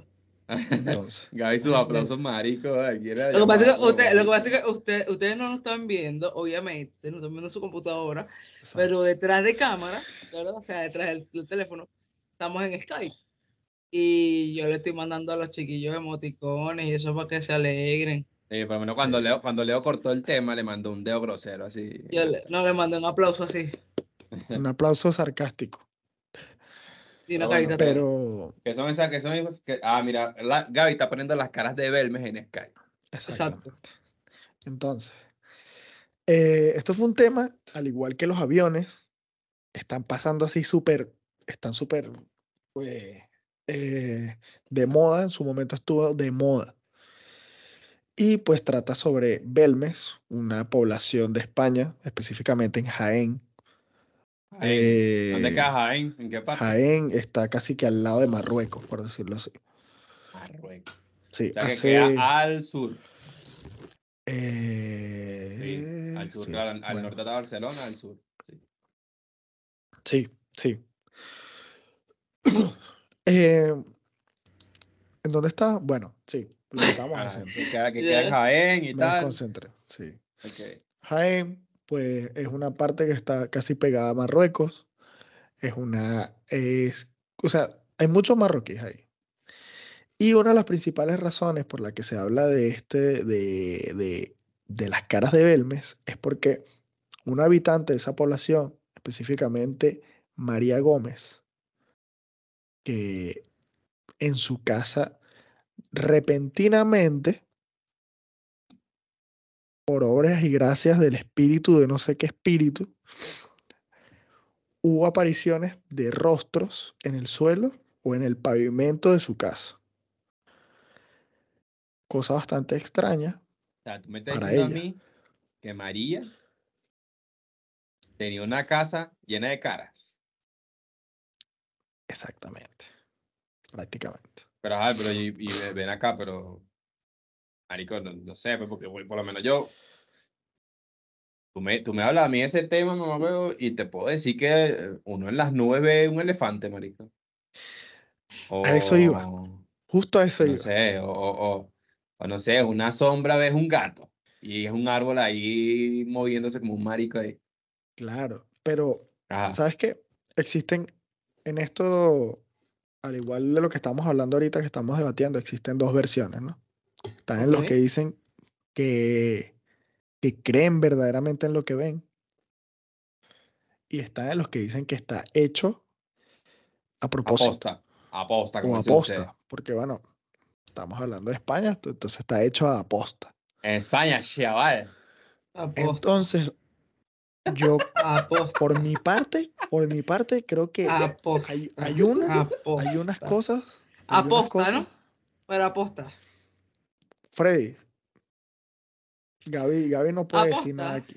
Speaker 3: Entonces,
Speaker 4: Gaby, sus aplausos, marico. aquí era
Speaker 2: Lo que pasa es que, usted, lo que,
Speaker 4: marico.
Speaker 2: pasa es que usted, ustedes no nos están viendo, obviamente, ustedes no están viendo su computadora,
Speaker 3: exacto.
Speaker 2: pero detrás de cámara, ¿verdad? O sea, detrás del, del teléfono, estamos en Skype. Y yo le estoy mandando a los chiquillos emoticones y eso para que se alegren.
Speaker 4: Sí, por lo menos cuando Leo, cuando Leo cortó el tema, le mandó un dedo grosero, así.
Speaker 2: Yo le- no le mandé un aplauso así.
Speaker 3: un aplauso sarcástico.
Speaker 2: Y una
Speaker 4: Ah, bueno.
Speaker 3: Pero
Speaker 4: Que son esas, que son hijos que. Ah, mira, la, Gaby está poniendo las caras de Belmes en Skype.
Speaker 3: Exactamente. Entonces, eh, esto fue un tema, al igual que los aviones, están pasando así súper, están súper pues, eh, de moda, en su momento estuvo de moda. Y pues trata sobre Belmes, una población de España, específicamente en Jaén.
Speaker 4: Jaén. ¿Dónde
Speaker 3: Eh,
Speaker 4: queda Jaén? ¿En qué parte?
Speaker 3: Jaén está casi que al lado de Marruecos, por decirlo así.
Speaker 4: Marruecos.
Speaker 3: Sí,
Speaker 4: O sea, que queda al sur.
Speaker 3: eh,
Speaker 4: Sí, al sur,
Speaker 3: sí,
Speaker 4: claro, al, al
Speaker 3: bueno.
Speaker 4: norte de Barcelona, al sur. sí.
Speaker 3: Sí, sí. Eh, ¿en dónde está? Bueno, sí, lo
Speaker 4: Ah,
Speaker 3: haciendo.
Speaker 4: que queda, que
Speaker 2: Ya.
Speaker 4: queda en Jaén y
Speaker 3: Me
Speaker 4: tal.
Speaker 3: desconcentré, sí. Jaén, pues es una parte que está casi pegada a Marruecos. Es una, es, o sea, hay muchos marroquíes ahí. Y una de las principales razones por la que se habla de este, de, de, de las caras de Belmes, es porque un habitante de esa población, específicamente María Gómez, que en su casa repentinamente, por obras y gracias del espíritu de no sé qué espíritu, hubo apariciones de rostros en el suelo o en el pavimento de su casa. Cosa bastante extraña.
Speaker 4: O sea, tú me estás
Speaker 3: Para
Speaker 4: diciendo a
Speaker 3: ella.
Speaker 4: mí que María tenía una casa llena de caras.
Speaker 3: Exactamente. Prácticamente.
Speaker 4: Pero, ajá, pero y, y ve- ven acá, pero. Marico, no, no sé, pues, porque güey, por lo menos yo. Tú me, tú me hablas a mí de ese tema, mamá, huevo, y te puedo decir que eh, uno en las nubes ve un elefante, marico.
Speaker 3: A eso iba. Justo a eso
Speaker 4: no
Speaker 3: iba.
Speaker 4: sé, o, o, o- o no sé, una sombra ves un gato. Y es un árbol ahí moviéndose como un marico ahí.
Speaker 3: Claro. Pero
Speaker 4: Ajá.
Speaker 3: ¿Sabes qué? Existen en esto, al igual de lo que estamos hablando ahorita, que estamos debatiendo, existen dos versiones, ¿no? Están en los que dicen que, que creen verdaderamente en lo que ven. Y están en los que dicen que está hecho a propósito
Speaker 4: Aposta. Aposta, como
Speaker 3: aposta. Porque, bueno, estamos hablando de España, ent- entonces está hecho a aposta.
Speaker 4: En España, chaval.
Speaker 2: Aposta.
Speaker 3: Entonces, yo, por mi parte, por mi parte, creo que hay, hay una. Hay unas cosas. hay unas
Speaker 2: Aposta, ¿no? Pero aposta.
Speaker 3: Freddy. Gaby, Gaby no puede decir nada aquí.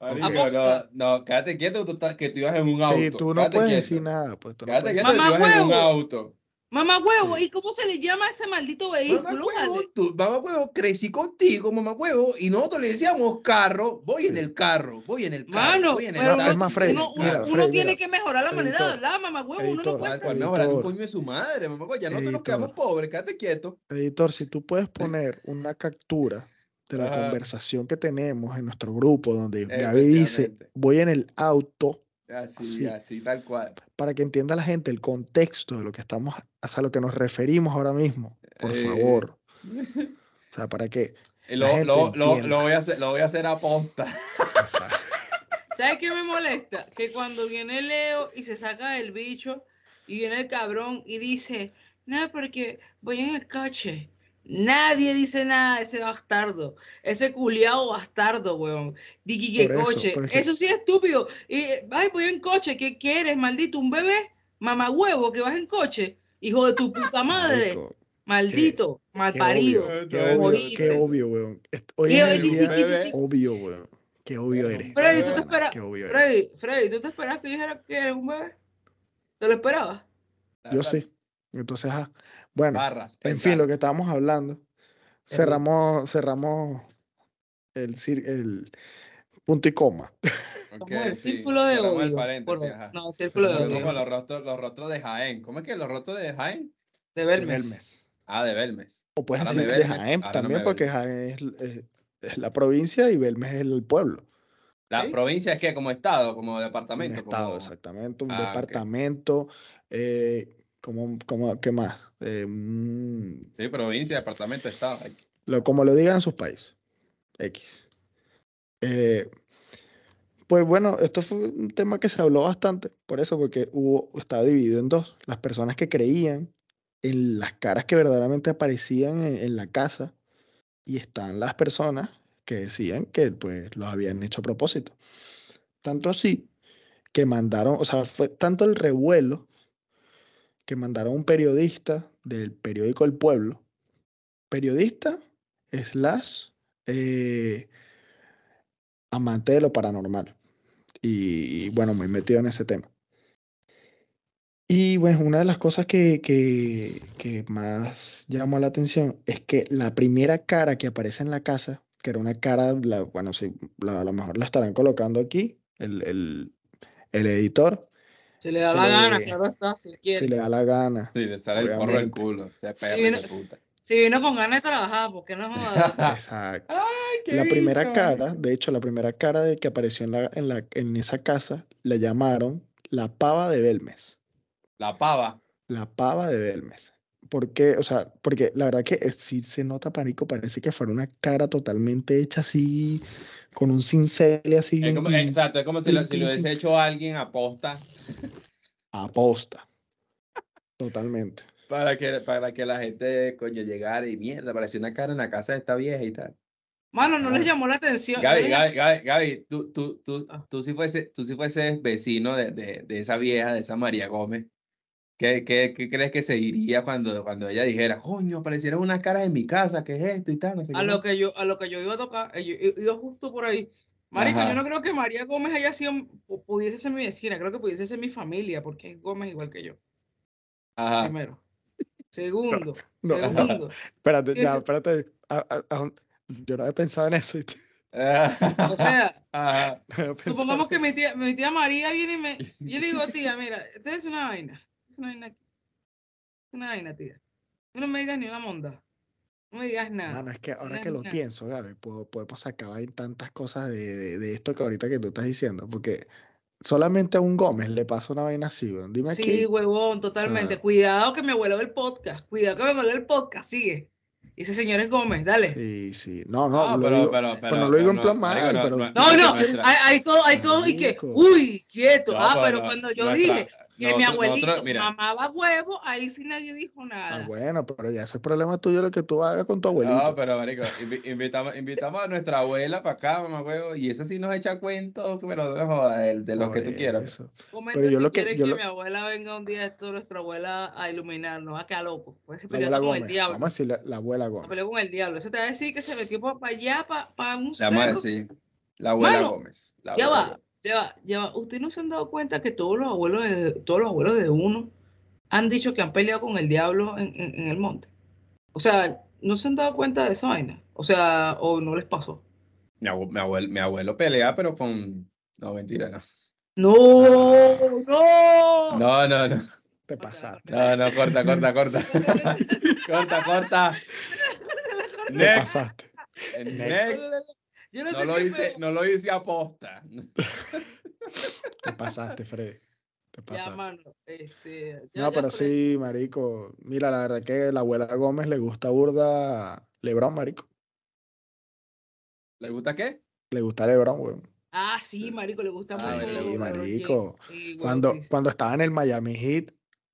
Speaker 4: Marico, no, no, quédate quieto, tú estás- que tú ibas en un auto.
Speaker 3: Sí, tú no
Speaker 4: quédate
Speaker 3: puedes
Speaker 4: quieto.
Speaker 3: decir nada. Pues, tú no
Speaker 4: Quédate
Speaker 3: puedes-
Speaker 4: quieto, que tú ibas en un auto.
Speaker 2: Mamá huevo,
Speaker 3: Sí.
Speaker 2: ¿y cómo se le llama a ese maldito
Speaker 4: Mamá
Speaker 2: vehículo?
Speaker 4: huevo,
Speaker 2: vale?
Speaker 4: tú, mamá huevo, crecí contigo, mamá huevo, y nosotros le decíamos carro, voy en el carro, voy en el carro,
Speaker 2: Mano,
Speaker 4: voy en el taxi,
Speaker 3: es más, Freddy,
Speaker 2: uno, uno-
Speaker 3: mira,
Speaker 4: carro.
Speaker 2: uno
Speaker 3: Freddy,
Speaker 2: tiene
Speaker 3: mira.
Speaker 2: que mejorar la manera de
Speaker 3: Editor.
Speaker 2: hablar, mamá huevo, uno no
Speaker 3: Editor.
Speaker 2: puede
Speaker 4: ¿Cuál, cuál
Speaker 2: estar-
Speaker 4: mejorar un
Speaker 3: Editor.
Speaker 4: coño de su madre, mamá huevo? Ya nosotros nos
Speaker 3: Editor.
Speaker 4: quedamos pobres, quédate quieto.
Speaker 3: Editor, si tú puedes poner una captura de la
Speaker 4: Ajá.
Speaker 3: conversación que tenemos en nuestro grupo, donde Gaby dice, voy en el auto,
Speaker 4: Así,
Speaker 3: Sí.
Speaker 4: así, tal cual.
Speaker 3: para que entienda la gente el contexto de lo que estamos, a lo que nos referimos ahora mismo, por
Speaker 4: Eh.
Speaker 3: favor. O sea, para que La
Speaker 4: Lo, lo, lo, lo voy a hacer, lo voy a hacer aposta.
Speaker 3: O sea,
Speaker 2: ¿Sabes qué me molesta? Que cuando viene Leo y se saca del bicho y viene el cabrón y dice, no, porque voy en el coche. Nadie dice nada de ese bastardo, ese culiao bastardo, weón. Digi que
Speaker 3: eso,
Speaker 2: coche. Eso sí es estúpido. Y, ay, voy en coche, ¿qué quieres, maldito? ¿Un bebé? Mamá huevo, que vas en coche. Hijo de tu puta madre. Maldito,
Speaker 3: qué
Speaker 2: malparido.
Speaker 3: obvio, qué obvio, qué obvio, weón. Hoy en el día, obvio, weón. Qué obvio eres.
Speaker 2: Freddy, ¿tú te esperas? Freddy, Freddy, ¿tú te esperas que yo dijera que eres un bebé? ¿Te lo esperabas?
Speaker 3: Yo sí. Entonces, ajá. Bueno,
Speaker 4: Barras.
Speaker 3: en fin, lo que estábamos hablando, cerramos, cerramos el, punto y coma.
Speaker 4: Ok,
Speaker 2: Como el
Speaker 4: sí,
Speaker 2: círculo de odio.
Speaker 4: paréntesis,
Speaker 2: por-
Speaker 4: ajá.
Speaker 2: No, círculo de
Speaker 3: Cerramos
Speaker 4: Como
Speaker 2: odio.
Speaker 4: los rostros, los rostros de Jaén. ¿Cómo es que los rostros de Jaén?
Speaker 2: De
Speaker 3: de
Speaker 2: Belmes.
Speaker 4: Ah, de Belmes.
Speaker 3: O puedes decir
Speaker 4: de
Speaker 3: Jaén también, porque. Jaén es, es- es la provincia y Belmes es el pueblo.
Speaker 4: La
Speaker 2: ¿Sí?
Speaker 4: provincia es que como estado, como
Speaker 3: Un
Speaker 4: departamento.
Speaker 3: estado,
Speaker 4: como...
Speaker 3: exactamente. Un
Speaker 4: Ah,
Speaker 3: departamento. eh, como, como, ¿Qué más? Eh, un-
Speaker 4: Sí, provincia, departamento, estado.
Speaker 3: Lo, como lo digan sus países. X. Eh, pues bueno, esto fue un tema que se habló bastante, por eso, porque hubo, estaba dividido en dos. Las personas que creían en las caras que verdaderamente aparecían en, en la casa y están las personas que decían que pues los habían hecho a propósito. Tanto así que mandaron, o sea, fue tanto el revuelo que mandaron un periodista del periódico El Pueblo, periodista slash eh, amante de lo paranormal. Y, y, bueno, muy metido en ese tema. Y bueno, una de las cosas que, que, más llamó la atención es que la primera cara que aparece en la casa, que era una cara, la- bueno, sí, la- a lo mejor la estarán colocando aquí, el, el editor,
Speaker 2: Si le da
Speaker 3: Se
Speaker 2: la
Speaker 3: le-
Speaker 2: gana, claro está, si quiere.
Speaker 3: si le da la gana.
Speaker 4: Sí, le sale el forro del culo. Ese perro
Speaker 2: Sí,
Speaker 4: de
Speaker 2: no-
Speaker 4: puta.
Speaker 2: Si vino con ganas de trabajar, ¿por qué no jodas?
Speaker 3: Exacto.
Speaker 4: ¡Ay, qué
Speaker 3: La primera
Speaker 4: bicho!
Speaker 3: cara, de hecho, la primera cara de que apareció en, la, en, la, en esa casa, le llamaron la pava de Belmes.
Speaker 4: La pava.
Speaker 3: La pava de Belmes. ¿Por qué? O sea, porque la verdad que eh, sí se nota pánico, parece que fuera una cara totalmente hecha así, con un cincel así,
Speaker 4: Es como- exacto, es como si lo, si hubiese hecho alguien aposta
Speaker 3: aposta. Totalmente.
Speaker 4: para que, para que la gente, coño, llegara y mierda, parecía una cara en la casa de esta vieja y tal.
Speaker 2: Mano, no les
Speaker 3: Ah.
Speaker 2: llamó la atención.
Speaker 4: Gaby,
Speaker 2: les
Speaker 4: Gaby, Gaby, Gaby, tú, tú, tú, tú, si fuese, tú si fueses vecino de, de, de esa vieja, de esa María Gómez, ¿qué, qué, qué crees que se diría cuando, cuando ella dijera, coño, aparecieron unas caras en mi casa, ¿qué es esto y tal? No sé
Speaker 2: A
Speaker 4: qué
Speaker 2: lo
Speaker 4: más"?
Speaker 2: que yo, a lo que yo iba a tocar, eh, yo iba justo por ahí. Marico,
Speaker 4: Ajá.
Speaker 2: yo no creo que María Gómez haya sido, pu- pudiese ser mi vecina, creo que pudiese ser mi familia, porque es Gómez igual que yo,
Speaker 4: Ajá.
Speaker 2: primero. Segundo,
Speaker 3: No.
Speaker 2: segundo.
Speaker 3: Espérate, ya, espérate. a- a- a- yo no había pensado en eso.
Speaker 2: O sea,
Speaker 4: Ajá.
Speaker 3: No
Speaker 2: supongamos que mi tía, mi tía María viene y me, yo le digo, tía, mira, esta es una vaina, es una vaina, es una vaina, tía. Tú no me digas ni una monda, no me digas nada.
Speaker 3: Es que ahora
Speaker 2: no
Speaker 3: que lo
Speaker 2: nada.
Speaker 3: pienso, Gaby, puedo- podemos sacar ahí tantas cosas de, de- de esto que ahorita que tú estás diciendo, porque solamente a un Gómez le pasa una vaina así, weón. Dime
Speaker 2: Sí,
Speaker 3: aquí.
Speaker 2: huevón, totalmente.
Speaker 3: sea-
Speaker 2: Cuidado que mi abuelo ve el podcast. Cuidado que mi abuelo ve el podcast. Sigue. Ese señor es Gómez, dale.
Speaker 3: Sí, sí. No, no,
Speaker 4: No,
Speaker 3: lo
Speaker 4: pero,
Speaker 3: digo,
Speaker 4: pero,
Speaker 3: pero
Speaker 4: pero,
Speaker 3: no lo digo en
Speaker 4: no,
Speaker 3: plan mal,
Speaker 4: no,
Speaker 3: pero
Speaker 4: no,
Speaker 2: No, hay, hay todo, hay todo y que, uy, quieto.
Speaker 4: no,
Speaker 2: ah,
Speaker 4: pero
Speaker 2: cuando yo
Speaker 4: nuestra-
Speaker 2: dije que mi abuelito
Speaker 4: nosotros, mira,
Speaker 2: mamaba huevo, ahí sí nadie dijo
Speaker 3: Ah,
Speaker 2: nada.
Speaker 3: bueno, pero ya ese es problema tuyo lo que tú hagas con tu abuelito.
Speaker 4: No, pero marico, invi- invitamos, invitamos a nuestra abuela para acá, mamá huevo, y esa sí nos echa cuentos, pero no de, de los que tú quieras.
Speaker 3: eso.
Speaker 2: Comenta
Speaker 3: pero yo
Speaker 2: si
Speaker 3: lo que- yo
Speaker 2: que
Speaker 3: lo-
Speaker 2: mi abuela venga un día esto, nuestra abuela, a iluminarnos, a quedar loco. Pues ese
Speaker 3: La
Speaker 2: peleó
Speaker 3: abuela
Speaker 2: con el diablo.
Speaker 3: Vamos a decirle la abuela
Speaker 2: a
Speaker 3: Gómez.
Speaker 2: pelear con el diablo. Ese te va a decir que se metió para allá, para un
Speaker 4: Le vamos a
Speaker 2: cerro.
Speaker 4: decir, la abuela
Speaker 2: Mano,
Speaker 4: Gómez. la
Speaker 2: Ya
Speaker 4: abuela
Speaker 2: va,
Speaker 4: Gómez.
Speaker 2: Ya ya. ¿Ustedes no se han dado cuenta que todos los abuelos de, todos los abuelos de uno han dicho que han peleado con el diablo en, en- en el monte? O sea, ¿no se han dado cuenta de esa vaina? O sea, o no les pasó.
Speaker 4: Mi, abue- mi abuelo, mi abuelo pelea, pero con... No, mentira, no.
Speaker 2: ¡No! ¡No!
Speaker 4: No, no, no.
Speaker 3: Te pasaste.
Speaker 4: No, no, corta, corta, corta. corta, corta.
Speaker 3: Te
Speaker 4: Next.
Speaker 3: pasaste.
Speaker 4: Next.
Speaker 2: Yo no,
Speaker 4: No
Speaker 2: sé
Speaker 4: lo hice,
Speaker 2: fue.
Speaker 4: no lo hice aposta.
Speaker 3: Te pasaste, Freddy. Te
Speaker 2: Ya,
Speaker 3: pasaste.
Speaker 2: mano. Este, ya-
Speaker 3: No,
Speaker 2: ya
Speaker 3: pero sí, marico. Mira, la verdad que la abuela Gómez le gusta burda Lebron, marico.
Speaker 4: ¿Le gusta qué?
Speaker 3: Le gusta LeBron, weón.
Speaker 2: Ah, sí, marico, le gusta
Speaker 4: Ah,
Speaker 2: mucho.
Speaker 3: Sí, marico.
Speaker 2: Sí,
Speaker 3: Cuando,
Speaker 2: sí, sí.
Speaker 3: cuando estaba en el Miami Heat,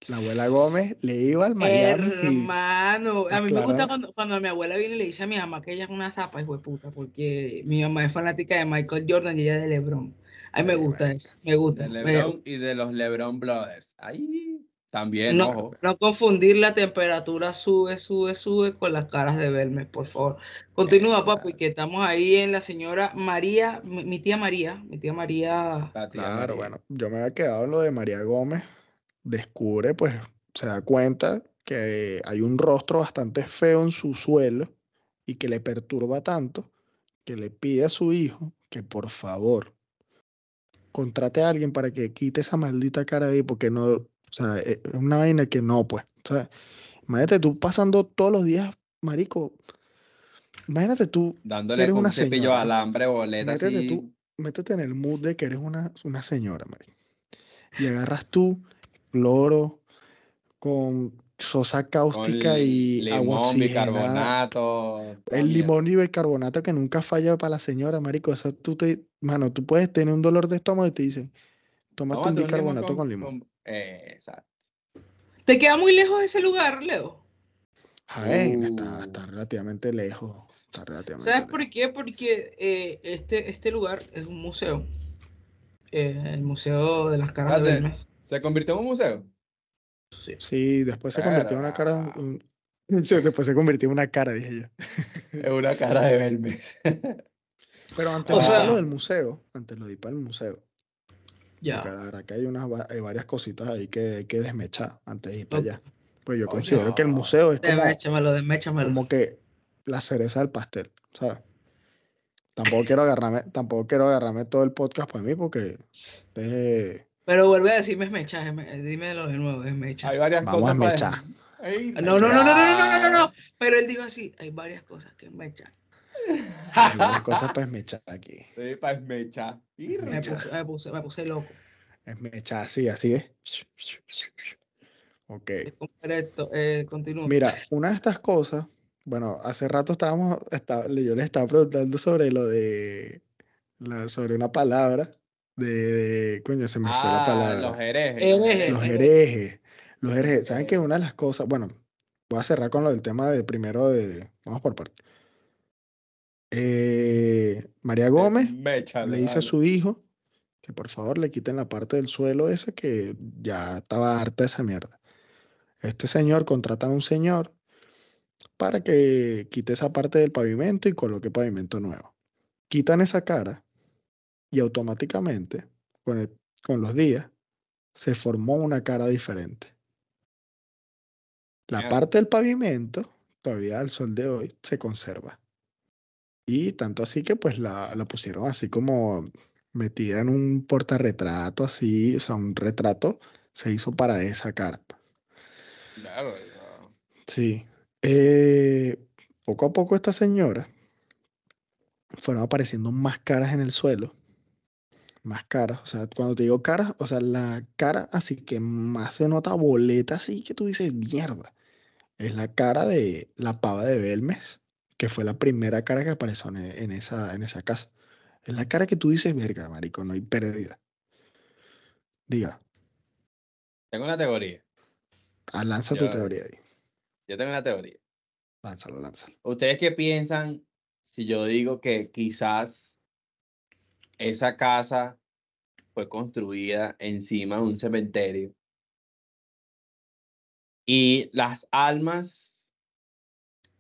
Speaker 3: la abuela Gómez le iba al Miami.
Speaker 2: Hermano, a mí me gusta cuando, cuando mi abuela viene y le dice a mi mamá que ella es una zapa, hijo de puta, porque mi mamá es fanática de Michael Jordan y ella de LeBron. A mí me gusta eso, me gusta.
Speaker 4: De
Speaker 2: me-
Speaker 4: LeBron y de los LeBron Brothers. Ahí también,
Speaker 2: no,
Speaker 4: ojo.
Speaker 2: no confundir la temperatura sube, sube, sube con las caras de Belmes, por favor. Continúa, papi,
Speaker 3: Exacto.
Speaker 2: que estamos ahí en la señora María, mi, mi tía María, mi tía María.
Speaker 4: Tía
Speaker 3: Claro,
Speaker 4: María.
Speaker 3: bueno, yo me había quedado en lo de María Gómez. Descubre, pues, se da cuenta que hay un rostro bastante feo en su suelo y que le perturba tanto que le pide a su hijo que por favor contrate a alguien para que quite esa maldita cara de ahí, porque no, o sea, e- es una vaina que no, pues. O sea, imagínate tú pasando todos los días, marico. Imagínate tú
Speaker 4: Dándole
Speaker 3: eres
Speaker 4: con
Speaker 3: una
Speaker 4: un cepillo
Speaker 3: señora.
Speaker 4: alambre, boleta
Speaker 3: Métete
Speaker 4: así.
Speaker 3: tú, métete en el mood de que eres una, una señora, Mari. Y agarras tú cloro con sosa
Speaker 4: Con
Speaker 3: cáustica y agua
Speaker 4: limón,
Speaker 3: oxigenada.
Speaker 4: bicarbonato.
Speaker 3: El limón y bicarbonato que nunca falla para la señora, marico. Eso tú te, mano, tú puedes tener un dolor de estómago y te dicen, tómate un
Speaker 4: Tómate un limón
Speaker 3: bicarbonato con, limón.
Speaker 4: con- eh, exacto.
Speaker 2: ¿Te queda muy lejos ese lugar, Leo?
Speaker 3: Jaén está, está
Speaker 4: Uh.
Speaker 3: relativamente lejos. Está relativamente
Speaker 2: ¿Sabes
Speaker 3: lejos.
Speaker 2: por qué? Porque eh, este, este lugar es un museo. Eh, el Museo de las Caras de Belmes.
Speaker 4: ¿Se convirtió en un museo?
Speaker 2: Sí.
Speaker 3: Sí, después se convirtió en una cara. Un- sí, después se convirtió en una cara, dije yo.
Speaker 4: Es una cara de Belmes.
Speaker 3: Pero antes
Speaker 2: O
Speaker 3: de
Speaker 2: sea-
Speaker 3: lo del museo, antes lo di para el museo.
Speaker 2: Ya.
Speaker 3: Porque la verdad que hay, unas, hay varias cositas ahí que hay que desmechar antes de ir para allá. Pues yo
Speaker 4: Coño.
Speaker 3: considero que el museo es como,
Speaker 2: Desméchamelo, desméchamelo.
Speaker 3: como que la cereza del pastel, ¿sabes? Tampoco quiero agarrarme, tampoco quiero agarrarme todo el podcast para mí porque eh,
Speaker 2: Pero vuelve a decirme esmecha, esme- dímelo de nuevo, esmecha.
Speaker 4: Hay varias
Speaker 3: Vamos a
Speaker 4: cosas para
Speaker 3: mechar.
Speaker 4: Ay,
Speaker 2: No, no, no, no, no, no, no, no, no. Pero él dijo así, hay varias cosas que esmechan.
Speaker 3: hay varias cosas para esmechar aquí.
Speaker 4: Sí, para esmechar.
Speaker 2: Me me puse, me puse loco.
Speaker 3: Esmechar así, así es. Ok.
Speaker 2: Correcto, eh, continúa.
Speaker 3: Mira, una de estas cosas, bueno, hace rato estábamos, estaba- yo les estaba preguntando sobre lo de, la- sobre una palabra de, de- coño, se me fue la
Speaker 4: Ah,
Speaker 3: palabra.
Speaker 4: los herejes.
Speaker 2: Herejes.
Speaker 3: Los
Speaker 2: herejes.
Speaker 3: los herejes. ¿Saben que una de las cosas, bueno, voy a cerrar con lo del tema de primero de, vamos por parte. Eh, María Gómez le dice a su hijo que por favor le quiten la parte del suelo esa que ya estaba harta de esa mierda. Este señor contrata a un señor para que quite esa parte del pavimento y coloque pavimento nuevo. Quitan esa cara y automáticamente, con, el- con los días, se formó una cara diferente. La parte del pavimento, todavía al sol de hoy, se conserva. Y tanto así que pues la, la pusieron así como metida en un portarretrato, así, o sea, un retrato se hizo para esa cara.
Speaker 4: Claro.
Speaker 3: Sí. Eh, poco a poco esta señora fueron apareciendo más caras en el suelo. Más caras. O sea, cuando te digo caras, o sea, la cara así que más se nota boleta así que tú dices, mierda. Es la cara de la pava de Belmes, que fue la primera cara que apareció en, en esa, en esa casa. Es la cara que tú dices, verga, marico, no hay pérdida. Diga,
Speaker 4: Tengo una teoría.
Speaker 3: ah, lanza tu teoría ahí.
Speaker 4: Yo tengo una teoría.
Speaker 3: Lánzalo, lánzalo.
Speaker 4: ¿Ustedes qué piensan si yo digo que quizás esa casa fue construida encima de un cementerio y las almas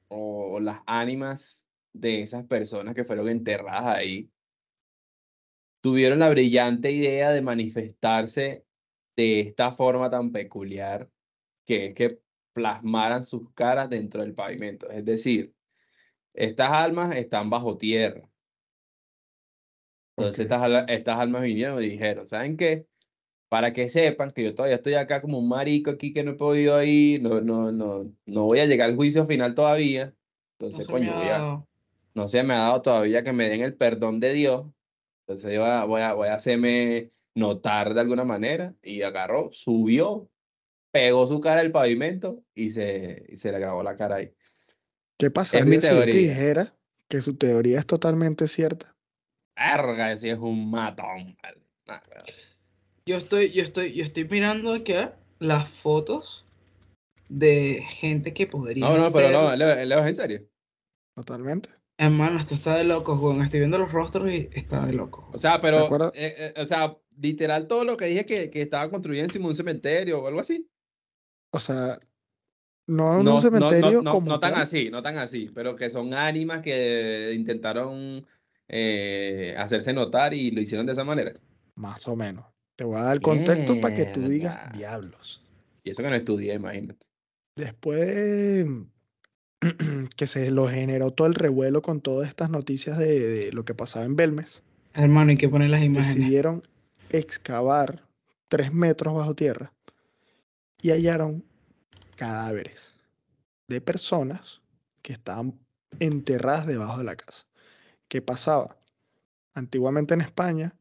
Speaker 4: o las ánimas de esas personas que fueron enterradas ahí tuvieron la brillante idea de manifestarse de esta forma tan peculiar que es que plasmaran sus caras dentro del pavimento. Es decir, estas almas están bajo tierra. Entonces
Speaker 3: Ok.
Speaker 4: estas, estas almas vinieron y dijeron, ¿saben qué? Para que sepan que yo todavía estoy acá como un marico aquí que no he podido ir, no, no, no, no voy a llegar al juicio final todavía.
Speaker 2: No
Speaker 4: Entonces,
Speaker 2: se me
Speaker 4: coño,
Speaker 2: ha
Speaker 4: voy a- no se me ha dado todavía que me den el perdón de Dios. Entonces yo voy a, voy a, voy a hacerme notar de alguna manera. Y agarró, subió, pegó su cara al pavimento y se, y se le grabó la cara ahí.
Speaker 3: ¿Qué
Speaker 4: Es mi
Speaker 3: pasaría si te
Speaker 4: teoría.
Speaker 3: dijera que su teoría es totalmente cierta.
Speaker 4: Verga, ese es un matón. Nah.
Speaker 2: Yo estoy, yo estoy, yo estoy mirando aquí las fotos de gente que podría
Speaker 4: No, no, pero no, Leo, Leo, ¿es en serio?
Speaker 3: Totalmente.
Speaker 2: Hermano, esto está de locos, weón. Estoy viendo los rostros y está de locos.
Speaker 4: O sea, pero, eh, eh, o sea, literal todo lo que dije que, que estaba construido encima de un cementerio o algo así.
Speaker 3: O sea, no en
Speaker 4: No,
Speaker 3: un
Speaker 4: no,
Speaker 3: cementerio
Speaker 4: no, no,
Speaker 3: como
Speaker 4: no tan así, no tan así, pero que son ánimas que intentaron eh, hacerse notar y lo hicieron de esa manera.
Speaker 3: Más o menos. Te voy a dar el contexto para que tú digas diablos.
Speaker 4: Y eso que no estudié, imagínate.
Speaker 3: Después que se lo generó todo el revuelo con todas estas noticias de, de lo que pasaba en Belmes,
Speaker 2: Hermano, hay que poner las imágenes.
Speaker 3: decidieron excavar tres metros bajo tierra y hallaron cadáveres de personas que estaban enterradas debajo de la casa. ¿Qué pasaba? Antiguamente en España,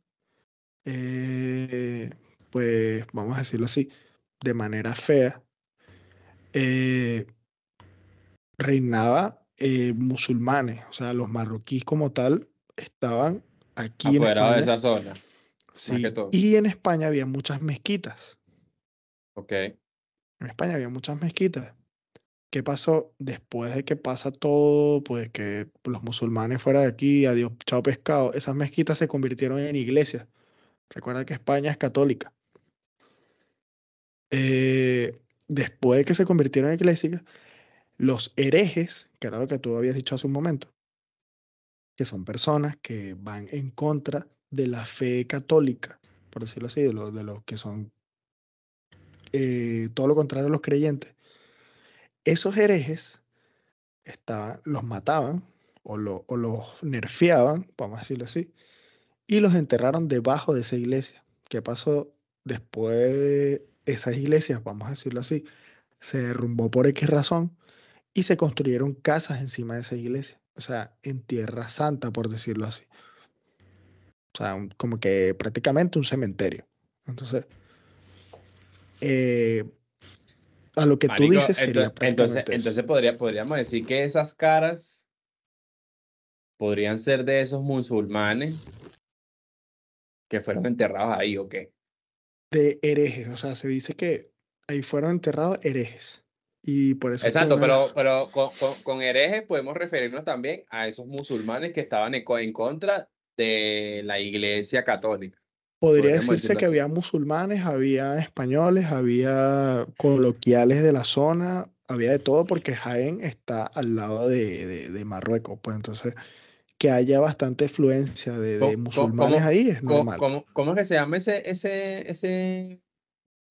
Speaker 3: eh, pues vamos a decirlo así, de manera fea, eh, reinaba eh, musulmanes, o sea, los marroquíes como tal estaban aquí en
Speaker 4: Apoderado de
Speaker 3: España.
Speaker 4: esa zona.
Speaker 3: Sí, y en España había muchas mezquitas.
Speaker 4: Ok.
Speaker 3: En España había muchas mezquitas. ¿Qué pasó después de que pasa todo? Pues que los musulmanes fuera de aquí, adiós, chao pescado. Esas mezquitas se convirtieron en iglesias. Recuerda que España es católica. Eh, después de que se convirtieron en iglesias, los herejes, que era lo que tú habías dicho hace un momento, que son personas que van en contra de la fe católica, por decirlo así, de los de los que son eh, todo lo contrario a los creyentes. Esos herejes estaban, los mataban o, lo- o los nerfeaban, vamos a decirlo así, y los enterraron debajo de esa iglesia. ¿Qué pasó después? Esas iglesias, vamos a decirlo así, se derrumbó por X razón y se construyeron casas encima de esa iglesia, o sea, en Tierra Santa, por decirlo así. O sea, como que prácticamente un cementerio. Entonces, eh, a lo que tú dices sería
Speaker 4: ento- entonces, entonces podría, podríamos decir que esas caras podrían ser de esos musulmanes que fueron enterrados ahí, ¿o qué?
Speaker 3: de herejes, o sea, se dice que ahí fueron enterrados herejes. Y por eso
Speaker 4: Exacto, pero, pero con, con, con herejes podemos referirnos también a esos musulmanes que estaban en contra de la iglesia católica.
Speaker 3: Podría decirse que
Speaker 4: así.
Speaker 3: había musulmanes, había españoles, había coloquiales de la zona, había de todo porque Jaén está al lado de, de- de Marruecos, pues entonces que haya bastante afluencia de, de musulmanes
Speaker 4: ¿cómo-
Speaker 3: ahí es normal.
Speaker 4: ¿Cómo, cómo es que se llama ese, ese, ese,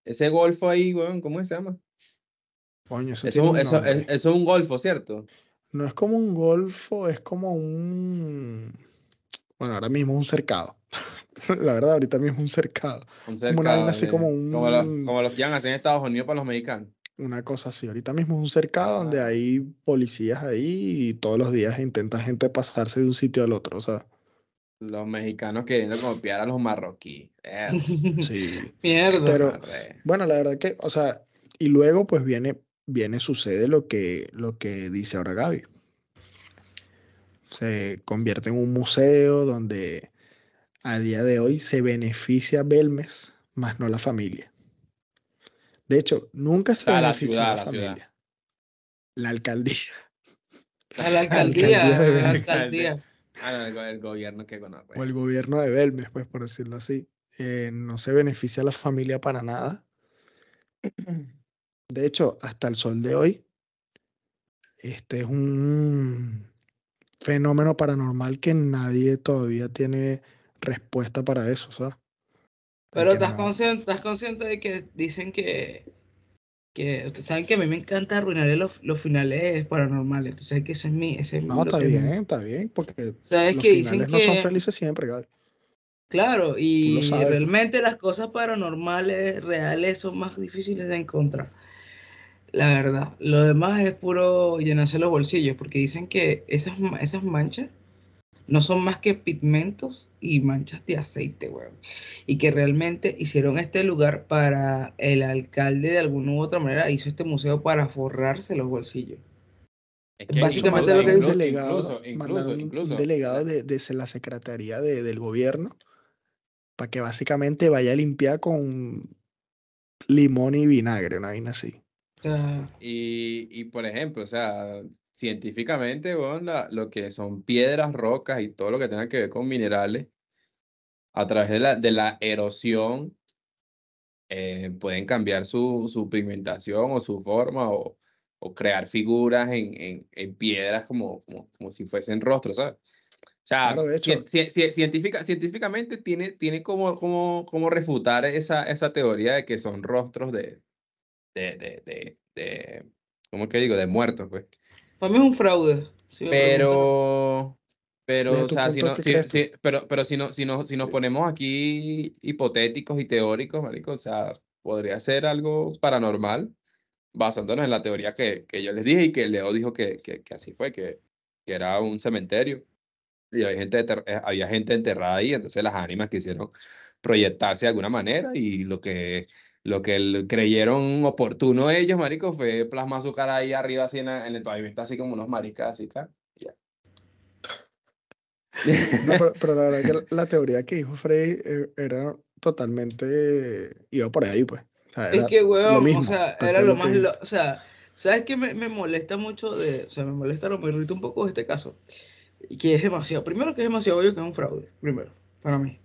Speaker 4: ese golfo ahí, weón? ¿Cómo se llama?
Speaker 3: Coño, eso
Speaker 4: Eso, eso, es, eso es un golfo, ¿cierto?
Speaker 3: No es como un golfo, es como un... Bueno, ahora mismo es un cercado. La verdad, ahorita mismo es un cercado.
Speaker 4: Un
Speaker 3: Como una vaina
Speaker 4: cercado
Speaker 3: así como
Speaker 4: Como, lo-
Speaker 3: un-
Speaker 4: como los que han en Estados Unidos para los mexicanos.
Speaker 3: Una cosa así. Ahorita mismo es un cercado donde hay policías ahí y todos los días intenta gente pasarse de un sitio al otro. O sea,
Speaker 4: Los mexicanos queriendo copiar a los marroquíes.
Speaker 3: Sí.
Speaker 2: Mierda.
Speaker 3: Pero-. Bueno, la verdad que, o sea, y luego pues viene, viene, sucede lo que, lo que dice ahora Gaby. Se convierte en un museo donde a día de hoy se beneficia Belmes, más no la familia. De hecho, nunca se
Speaker 4: la
Speaker 3: beneficia
Speaker 4: ciudad,
Speaker 3: a la
Speaker 4: la ciudad.
Speaker 3: familia. La alcaldía.
Speaker 2: a la alcaldía. la.
Speaker 4: Ah, no, el, go- el gobierno que
Speaker 3: o el gobierno de Belmes, pues por decirlo así, eh, no se beneficia a la familia para nada. De hecho, hasta el sol de hoy, este es un fenómeno paranormal que nadie todavía tiene respuesta para eso, ¿sabes?
Speaker 2: Pero estás consciente, estás consciente de que dicen que, que ustedes saben que a mí me encanta arruinar los, los finales paranormales. Entonces que eso es mi, ese es
Speaker 3: No, está
Speaker 2: me-
Speaker 3: bien, está bien, porque
Speaker 2: Sabes
Speaker 3: los
Speaker 2: que dicen
Speaker 3: finales no son felices siempre, Gaby.
Speaker 2: claro y
Speaker 3: sabes, pues.
Speaker 2: realmente las cosas paranormales reales son más difíciles de encontrar. La verdad, lo demás es puro llenarse los bolsillos porque dicen que esas, esas manchas no son más que pigmentos y manchas de aceite, weón. Y que realmente hicieron este lugar para el alcalde de alguna u otra manera, hizo este museo para forrarse los bolsillos.
Speaker 4: Es que
Speaker 2: Básicamente lo que dice
Speaker 3: delegado, mandaron un delegado de, de la Secretaría de- del Gobierno para que básicamente vaya a limpiar con limón y vinagre, una vaina así.
Speaker 2: Sea,
Speaker 4: Y, y, por ejemplo, o sea, científicamente, weón, la- lo que son piedras, rocas y todo lo que tenga que ver con minerales, a través de la, de la erosión, eh, pueden cambiar su, su pigmentación o su forma o, o crear figuras en, en, en piedras como, como, como si fuesen rostros, ¿sabes? O sea,
Speaker 3: Claro, de
Speaker 4: cien-
Speaker 3: hecho.
Speaker 4: cien- cien- científica, científicamente tiene, tiene como, como, como refutar esa, esa teoría de que son rostros de, de, de, de, de, ¿cómo que digo? De muertos, pues.
Speaker 2: para mí es un fraude. si.
Speaker 4: Pero, pero, o sea, si no,
Speaker 3: ¿qué
Speaker 4: si, si- pero, pero si no, si no, si nos ponemos aquí hipotéticos y teóricos, marico, o sea, podría ser algo paranormal, basándonos en la teoría que, que yo les dije y que Leo dijo que, que, que así fue, que, que era un cementerio y había gente, eh, había gente enterrada ahí, entonces las ánimas quisieron proyectarse de alguna manera y lo que, lo que el- creyeron oportuno ellos, marico, fue plasmar su cara ahí arriba, así en, la- en el pavimento, así como unos maricas, así, acá.
Speaker 3: No, pero, pero la verdad que la- la teoría que dijo Freddy eh, era totalmente, iba por ahí, pues. O sea,
Speaker 2: Es que,
Speaker 3: lo
Speaker 2: weón,
Speaker 3: mismo,
Speaker 2: o sea, era lo más, lo- o sea, ¿sabes qué me, me molesta mucho de, o sea, me molesta, lo me irrita un poco de este caso? Y que es demasiado, primero que es demasiado obvio que es un fraude, primero, para mí.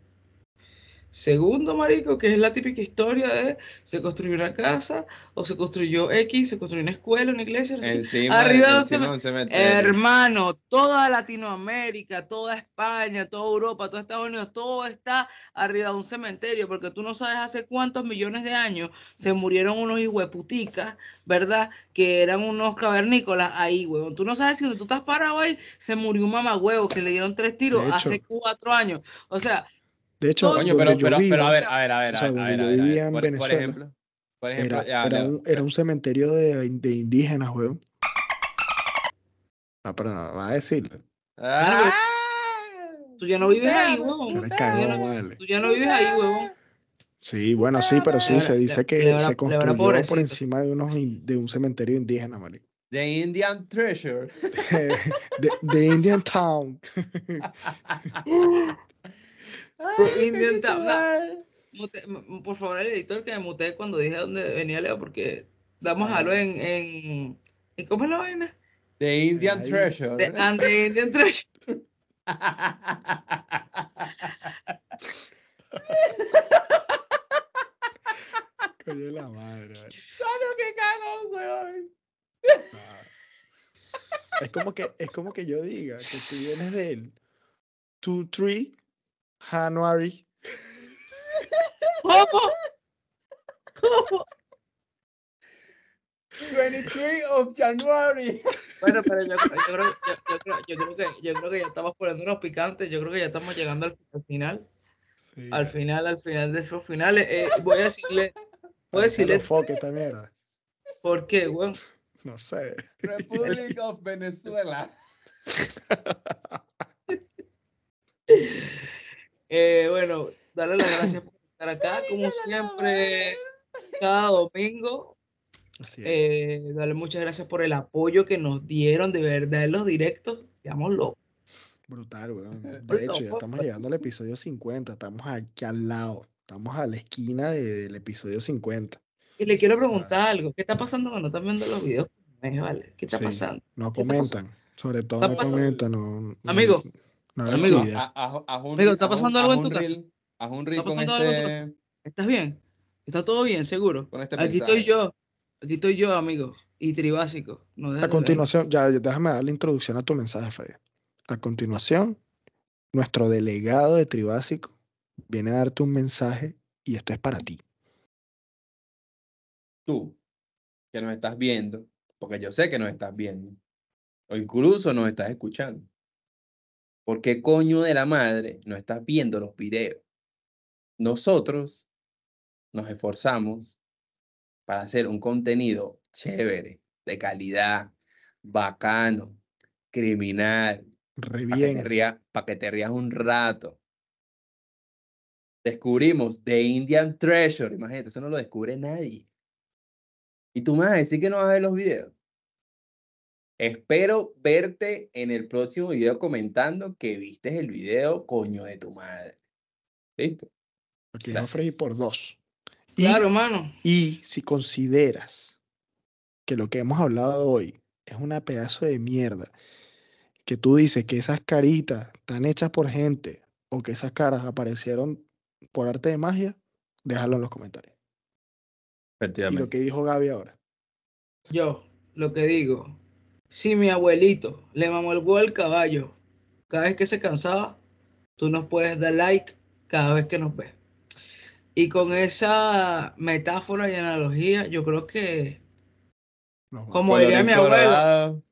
Speaker 2: Segundo, marico, que es la típica historia de se construyó una casa o se construyó X, se construyó una escuela, una iglesia.
Speaker 4: Encima,
Speaker 2: Arriba de un
Speaker 4: encima cementerio.
Speaker 2: Hermano, toda Latinoamérica, toda España, toda Europa, todo Estados Unidos, todo está arriba de un cementerio, porque tú no sabes hace cuántos millones de años se murieron unos hijueputicas, ¿verdad? Que eran unos cavernícolas ahí, huevón. Tú no sabes si donde tú estás parado ahí se murió un mamagüevo que le dieron tres tiros hace cuatro años. O sea,
Speaker 3: De hecho,
Speaker 2: Coño,
Speaker 3: donde
Speaker 4: pero,
Speaker 3: yo
Speaker 4: pero,
Speaker 3: vivo,
Speaker 4: pero a ver, a ver, a ver,
Speaker 3: o sea,
Speaker 4: a a
Speaker 3: yo
Speaker 4: ver, a ver.
Speaker 3: vivía en
Speaker 4: Por, por
Speaker 3: Venezuela,
Speaker 4: ejemplo, por ejemplo,
Speaker 3: era,
Speaker 4: ya,
Speaker 3: era
Speaker 4: Leo,
Speaker 3: un, era un cementerio de, de indígenas, weón. No, pero no, va a decirlo.
Speaker 4: ¡Ah!
Speaker 2: tú ya no vives ahí, huevón. Tú ya no-
Speaker 3: vale.
Speaker 2: tú ya no vives ahí, huevón.
Speaker 3: Sí, bueno, sí, pero sí, se dice que
Speaker 2: le
Speaker 3: se construyó por encima de, unos, in- de un cementerio indígena, marico.
Speaker 4: The Indian Treasure.
Speaker 3: de, de Indian Town.
Speaker 4: Ay, mal.
Speaker 2: Mute- por favor, el editor que me mutee cuando dije dónde venía Leo, porque vamos a
Speaker 4: Ajá.
Speaker 2: dejarlo en, en, en- ¿Cómo es la vaina?
Speaker 4: The Indian
Speaker 3: Ahí.
Speaker 4: Treasure.
Speaker 2: De, and the Indian Treasure.
Speaker 3: Coño la madre.
Speaker 4: Claro que cago, weón.
Speaker 3: Ah. Es como que, es como que yo diga que tú vienes del 2-3 January.
Speaker 2: ¿Cómo? ¿Cómo?
Speaker 4: 23 of January.
Speaker 2: Bueno, pero yo, yo creo, yo, yo creo, yo creo que, yo creo que ya estamos poniéndonos picantes, yo creo que ya estamos llegando al, al final,
Speaker 3: Sí,
Speaker 2: al final, al final de esos finales. Eh, voy a decirle, voy a decirle
Speaker 3: los foques esta mierda.
Speaker 2: por qué, weón.
Speaker 3: No sé.
Speaker 4: Republic of Venezuela.
Speaker 2: Eh, bueno, darle las gracias por estar acá, como siempre, cada domingo.
Speaker 3: Así es.
Speaker 2: Eh, darle muchas gracias por el apoyo que nos dieron de verdad en los directos. Estamos locos.
Speaker 3: Brutal, weón. De hecho, ya estamos llegando al episodio 50. Estamos aquí al lado. Estamos a la esquina de- del episodio 50.
Speaker 2: Y le quiero preguntar algo. ¿Qué está pasando cuando están viendo los videos? Vale, ¿qué está
Speaker 3: Sí.
Speaker 2: pasando?
Speaker 3: No
Speaker 2: ¿Qué está
Speaker 3: comentan. Sobre todo
Speaker 2: ¿Está
Speaker 3: no comentan. No, no-
Speaker 2: Amigo,
Speaker 3: No
Speaker 2: amigo.
Speaker 4: A- a- un
Speaker 2: Amigo, ¿está
Speaker 4: un-
Speaker 2: pasando algo en tu
Speaker 4: un
Speaker 2: casa?
Speaker 4: reel- Haz un reel
Speaker 2: ¿Está
Speaker 4: con
Speaker 2: pasando algo en tu
Speaker 4: este,
Speaker 2: ¿Estás bien? ¿Está todo bien, seguro?
Speaker 4: con este
Speaker 2: Aquí
Speaker 4: mensaje.
Speaker 2: estoy yo. Aquí estoy yo, amigo. Y tribásico. No
Speaker 3: A continuación, ya, ya déjame dar la introducción a tu mensaje, Freddy. A continuación, nuestro delegado de Tribásico viene a darte un mensaje y esto es para ti.
Speaker 4: Tú, que nos estás viendo, porque yo sé que nos estás viendo, o incluso nos estás escuchando. ¿Por qué coño de la madre no estás viendo los videos? Nosotros nos esforzamos para hacer un contenido chévere, de calidad, bacano, criminal,
Speaker 3: Re
Speaker 4: para que, te
Speaker 3: bien.
Speaker 4: rías, pa' que te rías un rato. Descubrimos The Indian Treasure. Imagínate, eso no lo descubre nadie. Y tú me vas a decir que no vas a ver los videos. Espero verte en el próximo video comentando que viste el video, coño de tu madre. ¿Listo?
Speaker 3: A freír
Speaker 4: Gracias.
Speaker 3: por dos. Y,
Speaker 2: Claro, mano.
Speaker 3: y si consideras que lo que hemos hablado hoy es una pedazo de mierda, que tú dices que esas caritas están hechas por gente o que esas caras aparecieron por arte de magia, déjalo en los comentarios. Y lo que dijo Gaby ahora.
Speaker 2: Yo, lo que digo, si mi abuelito le mamó el huevo al caballo cada vez que se cansaba, tú nos puedes dar like cada vez que nos ves. Y con esa metáfora y analogía, yo creo que,
Speaker 3: vamos.
Speaker 2: como diría mi abuelo,
Speaker 4: Colorado.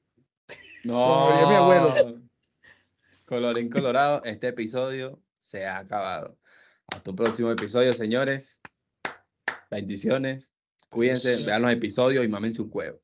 Speaker 4: No.
Speaker 3: Como diría mi abuelo.
Speaker 4: Colorín colorado, este episodio se ha acabado. Hasta un próximo episodio, señores. Bendiciones. Cuídense, vean los episodios y mámense un huevo.